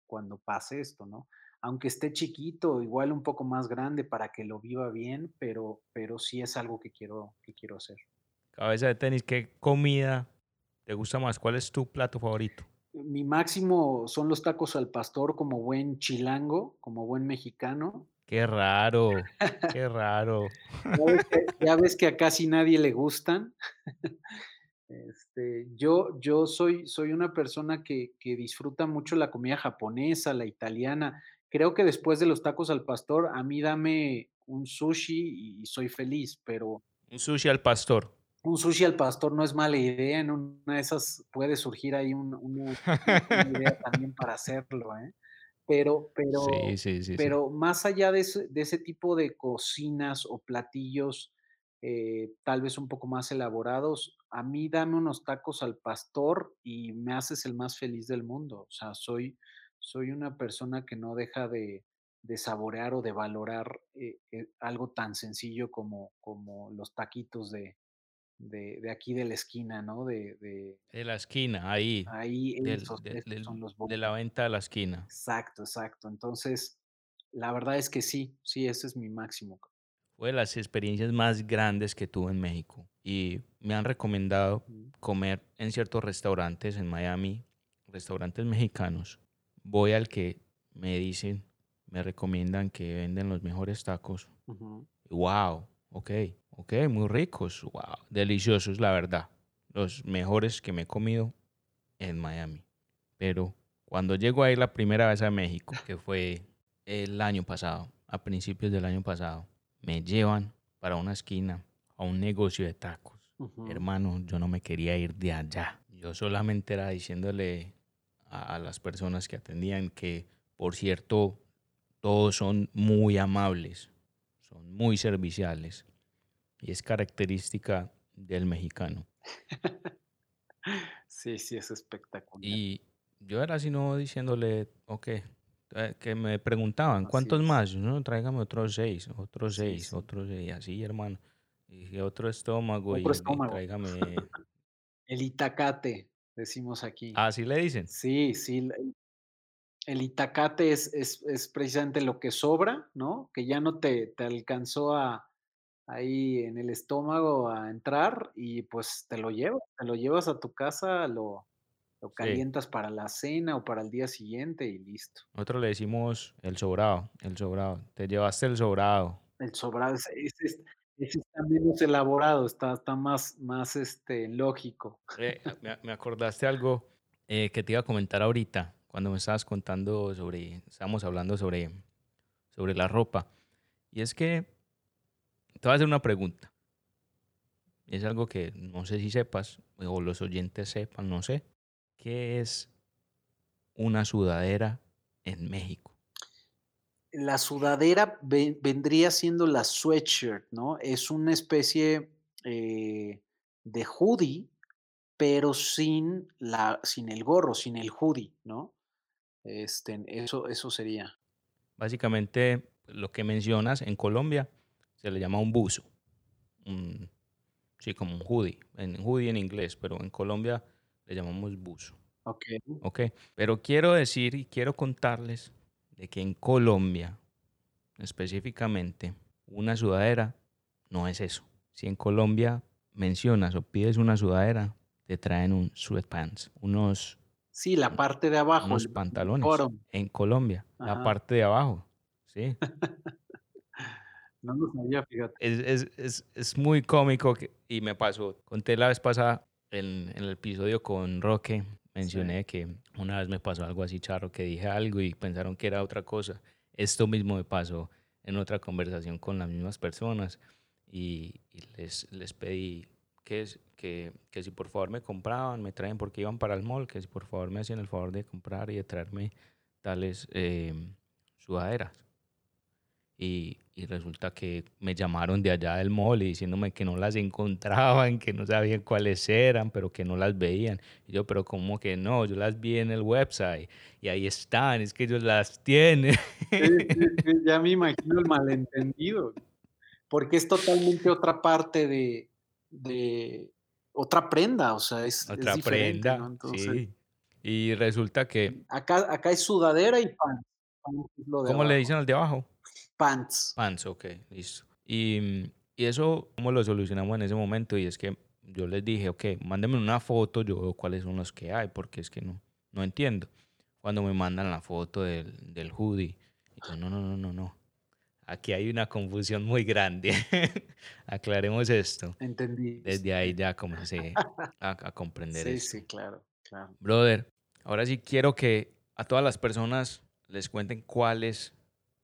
B: cuando pase esto", ¿no? Aunque esté chiquito, igual un poco más grande para que lo viva bien, pero pero sí es algo que quiero que quiero hacer.
A: cabeza de tenis, ¿qué comida te gusta más? ¿Cuál es tu plato favorito?
B: Mi máximo son los tacos al pastor como buen chilango, como buen mexicano.
A: Qué raro, qué raro.
B: Ya ves que ya ves que a casi nadie le gustan. Este, yo yo soy soy una persona que que disfruta mucho la comida japonesa, la italiana. Creo que después de los tacos al pastor, a mí dame un sushi y soy feliz, pero
A: Un sushi al pastor.
B: un sushi al pastor no es mala idea, en una de esas puede surgir ahí un una una idea también para hacerlo, ¿eh? Pero pero
A: sí, sí, sí.
B: pero más allá de ese de ese tipo de cocinas o platillos, eh, tal vez un poco más elaborados, a mí dame unos tacos al pastor y me haces el más feliz del mundo. O sea, soy soy una persona que no deja de de saborear o de valorar, eh eh, algo tan sencillo como como los taquitos de de de aquí de la esquina, ¿no? De de
A: De la esquina, ahí,
B: ahí
A: del,
B: esos esos
A: del-
B: son los
A: de la venta de la esquina.
B: Exacto, exacto. Entonces, la verdad es que sí, sí, ese es mi máximo.
A: Fue de las experiencias más grandes que tuve en México. Y me han recomendado comer en ciertos restaurantes en Miami, restaurantes mexicanos. Voy al que me dicen, me recomiendan que venden los mejores tacos.
B: ujú,
A: Y wow, ok, ok, muy ricos, wow, deliciosos, la verdad. Los mejores que me he comido en Miami. Pero cuando llego a ir la primera vez a México, que fue el año pasado, a principios del año pasado, me llevan para una esquina a un negocio de tacos. Hermano, yo no me quería ir de allá. Yo solamente era diciéndole a, a las personas que atendían que, por cierto, todos son muy amables, son muy serviciales y es característica del mexicano.
B: Sí, sí, es espectacular.
A: Y yo era así no diciéndole, ok, eh, que me preguntaban,
B: Así
A: ¿cuántos
B: es.
A: más? No, tráigame otros seis, otros seis,
B: sí.
A: otros seis, así, hermano. Y otro estómago y,
B: Otro
A: y
B: estómago.
A: tráigame...
B: El itacate, decimos aquí.
A: Así le dicen.
B: Sí, sí, el itacate es, es, es precisamente lo que sobra, ¿no? Que ya no te, te alcanzó a, ahí en el estómago a entrar y pues te lo llevas, te lo llevas a tu casa, lo, lo
A: Sí.
B: calientas para la cena o para el día siguiente y listo.
A: Nosotros le decimos el sobrado, el sobrado. Te llevaste el sobrado.
B: El sobrado, ese, ese es- ese está menos elaborado, está, está más, más este, lógico.
A: Eh, me, me acordaste algo eh, que te iba a comentar ahorita, cuando me estabas contando sobre, estábamos hablando sobre, sobre la ropa. Y es que te voy a hacer una pregunta. Es algo que no sé si sepas, o los oyentes sepan, no sé. ¿Qué es una sudadera en México?
B: La sudadera ve- vendría siendo la sweatshirt, ¿no? Es una especie eh, de hoodie, pero sin, la, sin el gorro, sin el hoodie, ¿no? Este, eso, eso sería.
A: Básicamente, lo que mencionas en Colombia se le llama un buzo. Un- sí, como un hoodie. En hoodie en inglés, pero en Colombia le llamamos buzo.
B: Ok.
A: ¿Ok? Pero quiero decir y quiero contarles de que en Colombia, específicamente, una sudadera no es eso. Si en Colombia mencionas o pides una sudadera, te traen un sweatpants, unos,
B: Sí, la parte de abajo. el
A: pantalones. En Colombia, la
B: Ajá.
A: parte de abajo. Sí.
B: No lo sabía, fíjate.
A: es, es- es- es muy cómico que- y me pasó. Conté la vez pasada en, en el episodio con Roque, mencioné que una vez me pasó algo así charro, que dije algo y pensaron que era otra cosa. Esto mismo me pasó en otra conversación con las mismas personas y, y les, les pedí que, que, que si por favor me compraban, me traen porque iban para el mall, que si por favor me hacían el favor de comprar y de traerme tales eh, sudaderas. Y, y resulta que me llamaron de allá del mall y diciéndome que no las encontraban, que no sabían cuáles eran, pero que no las veían. Y yo, pero ¿cómo que no? Yo las vi en el website y ahí están, es que ellos las tienen.
B: Sí, sí, sí, ya me imagino el malentendido. Porque es totalmente otra parte de, de otra prenda, o sea, es,
A: Otra prenda,
B: ¿no? Entonces,
A: sí. Y resulta que,
B: acá, acá es sudadera y pants.
A: ¿cómo le dicen al de abajo?
B: Pants.
A: Pants, ok, listo. Y, y eso, ¿cómo lo solucionamos en ese momento? Y es que yo les dije, ok, mándenme una foto, yo veo cuáles son los que hay, porque es que no, no entiendo. Cuando me mandan la foto del, del hoodie, y yo, no, no, no, no, no. Aquí hay una confusión muy grande. Aclaremos esto.
B: Entendí.
A: Desde ahí ya comencé a, a comprender
B: Sí,
A: esto.
B: sí, claro, claro.
A: Brother, ahora sí quiero que a todas las personas les cuenten cuáles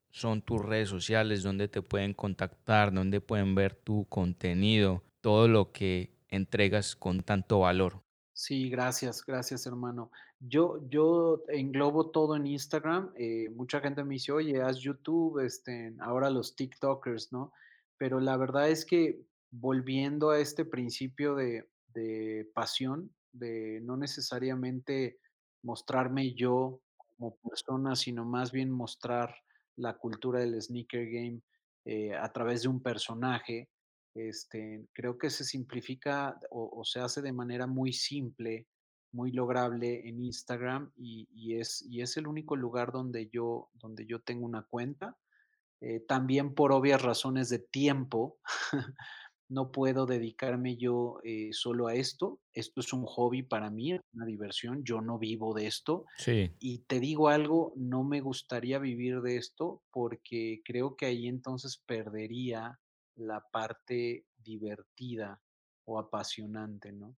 A: son tus redes sociales, dónde te pueden contactar, dónde pueden ver tu contenido, todo lo que entregas con tanto valor.
B: Sí, gracias, gracias, hermano. Yo, yo englobo todo en Instagram. eh, mucha gente me dice, oye, haz YouTube, este, ahora los TikTokers, ¿no? Pero la verdad es que volviendo a este principio de, de pasión, de no necesariamente mostrarme yo como persona, sino más bien mostrar la cultura del sneaker game eh, a través de un personaje, este, creo que se simplifica o, o se hace de manera muy simple, muy lograble en Instagram y, y es, y es el único lugar donde yo, donde yo tengo una cuenta. Eh, también por obvias razones de tiempo, no puedo dedicarme yo eh, solo a esto. Esto es un hobby para mí, es una diversión. Yo no vivo de esto.
A: Sí,
B: Y te digo algo, no me gustaría vivir de esto porque creo que ahí entonces perdería la parte divertida o apasionante, ¿no?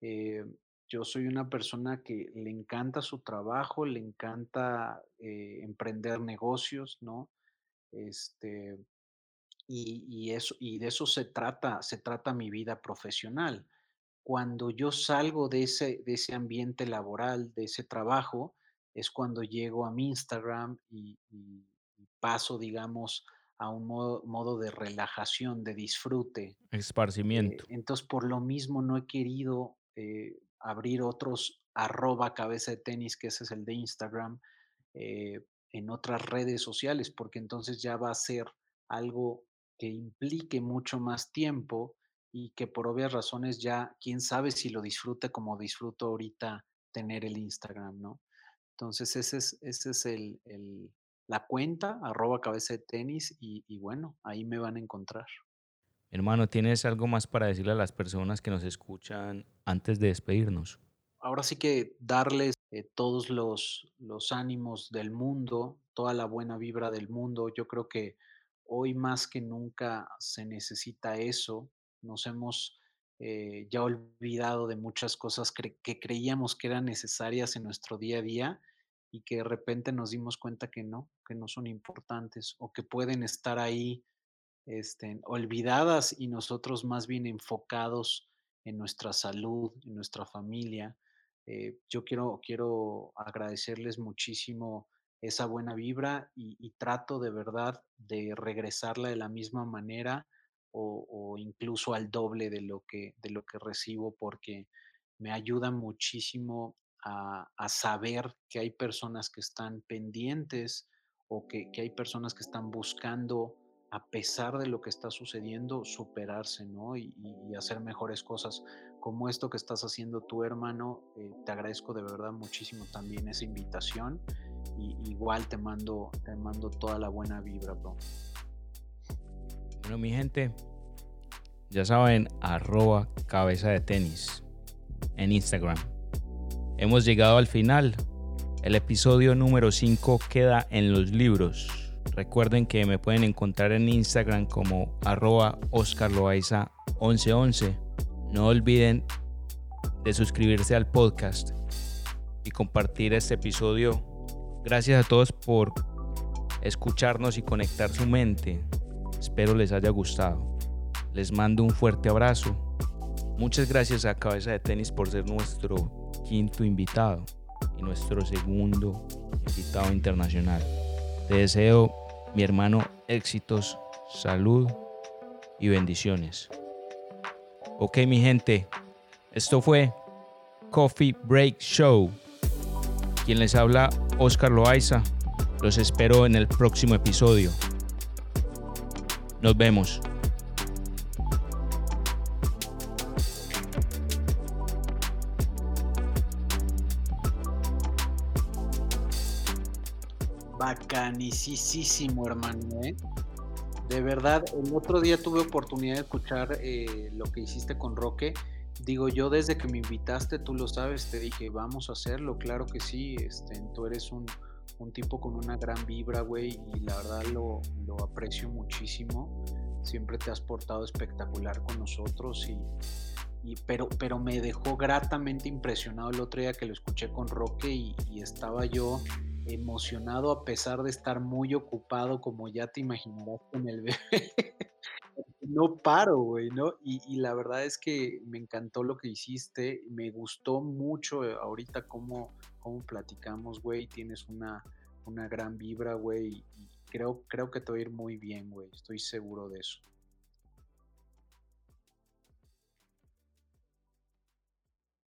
B: Eh, yo soy una persona que le encanta su trabajo, le encanta eh, emprender negocios, ¿no? Este, y, y eso, y de eso se trata, se trata mi vida profesional. cuando yo salgo de ese, de ese ambiente laboral, de ese trabajo, es cuando llego a mi Instagram y, paso, digamos, a un modo, modo de relajación, de disfrute. Eh,
A: Esparcimiento.
B: entonces, por lo mismo no he querido eh, abrir otros arroba cabeza de tenis, que ese es el de Instagram, eh, en otras redes sociales, porque entonces ya va a ser algo que implique mucho más tiempo y que por obvias razones ya, quién sabe si lo disfrute como disfruto ahorita tener el Instagram, ¿no? Entonces, ese es, ese es el, el- la cuenta, arroba cabeza de tenis, y, y bueno, ahí me van a encontrar.
A: Hermano, ¿tienes algo más para decirle a las personas que nos escuchan antes de despedirnos?
B: ahora sí que darles eh, todos los, los ánimos del mundo, toda la buena vibra del mundo. Yo creo que hoy más que nunca se necesita eso. Nos hemos eh, ya olvidado de muchas cosas cre- que creíamos que eran necesarias en nuestro día a día y que de repente nos dimos cuenta que no, que no son importantes o que pueden estar ahí este, olvidadas y nosotros más bien enfocados en nuestra salud, en nuestra familia. Eh, yo quiero, quiero agradecerles muchísimo esa buena vibra y, trato de verdad de regresarla de la misma manera o, o incluso al doble de lo que, de lo que recibo porque me ayuda muchísimo a, saber que hay personas que están pendientes o que, que hay personas que están buscando a pesar de lo que está sucediendo, superarse, ¿no? Y, y hacer mejores cosas, como esto que estás haciendo tu hermano. Eh, te agradezco de verdad muchísimo también esa invitación. Y igual te mando, te mando toda la buena vibra, bro.
A: Bueno, mi gente, ya saben, arroba cabeza de tenis en Instagram. Hemos llegado al final. El episodio número 5 queda en los libros. Recuerden que me pueden encontrar en Instagram como arroba oscarloaiza1111. No olviden de suscribirse al podcast y compartir este episodio. Gracias a todos por escucharnos y conectar su mente. Espero les haya gustado. Les mando un fuerte abrazo. Muchas gracias a Cabeza de Tenis por ser nuestro quinto invitado y nuestro segundo invitado internacional. Te deseo, mi hermano, éxitos, salud y bendiciones. Ok, mi gente, esto fue Coffee Break Show. Quien les habla, Oscar Loaiza. Los espero en el próximo episodio. Nos vemos.
B: Hermano, ¿eh? De verdad, el otro día tuve oportunidad de escuchar eh, lo que hiciste con Roque. Digo, yo desde que me invitaste, tú lo sabes, te dije, vamos a hacerlo, claro que sí, este, tú eres un, tipo con una gran vibra, güey, y la verdad lo, aprecio muchísimo. Siempre te has portado espectacular con nosotros y, pero, pero me dejó gratamente impresionado el otro día que lo escuché con Roque y estaba yo emocionado a pesar de estar muy ocupado, como ya te imaginarás con el bebé. no paro, güey, ¿no? Y, la verdad es que me encantó lo que hiciste, me gustó mucho eh, ahorita cómo, cómo platicamos, güey, tienes una, una gran vibra, güey, y creo, creo que te va a ir muy bien, güey, estoy seguro de eso.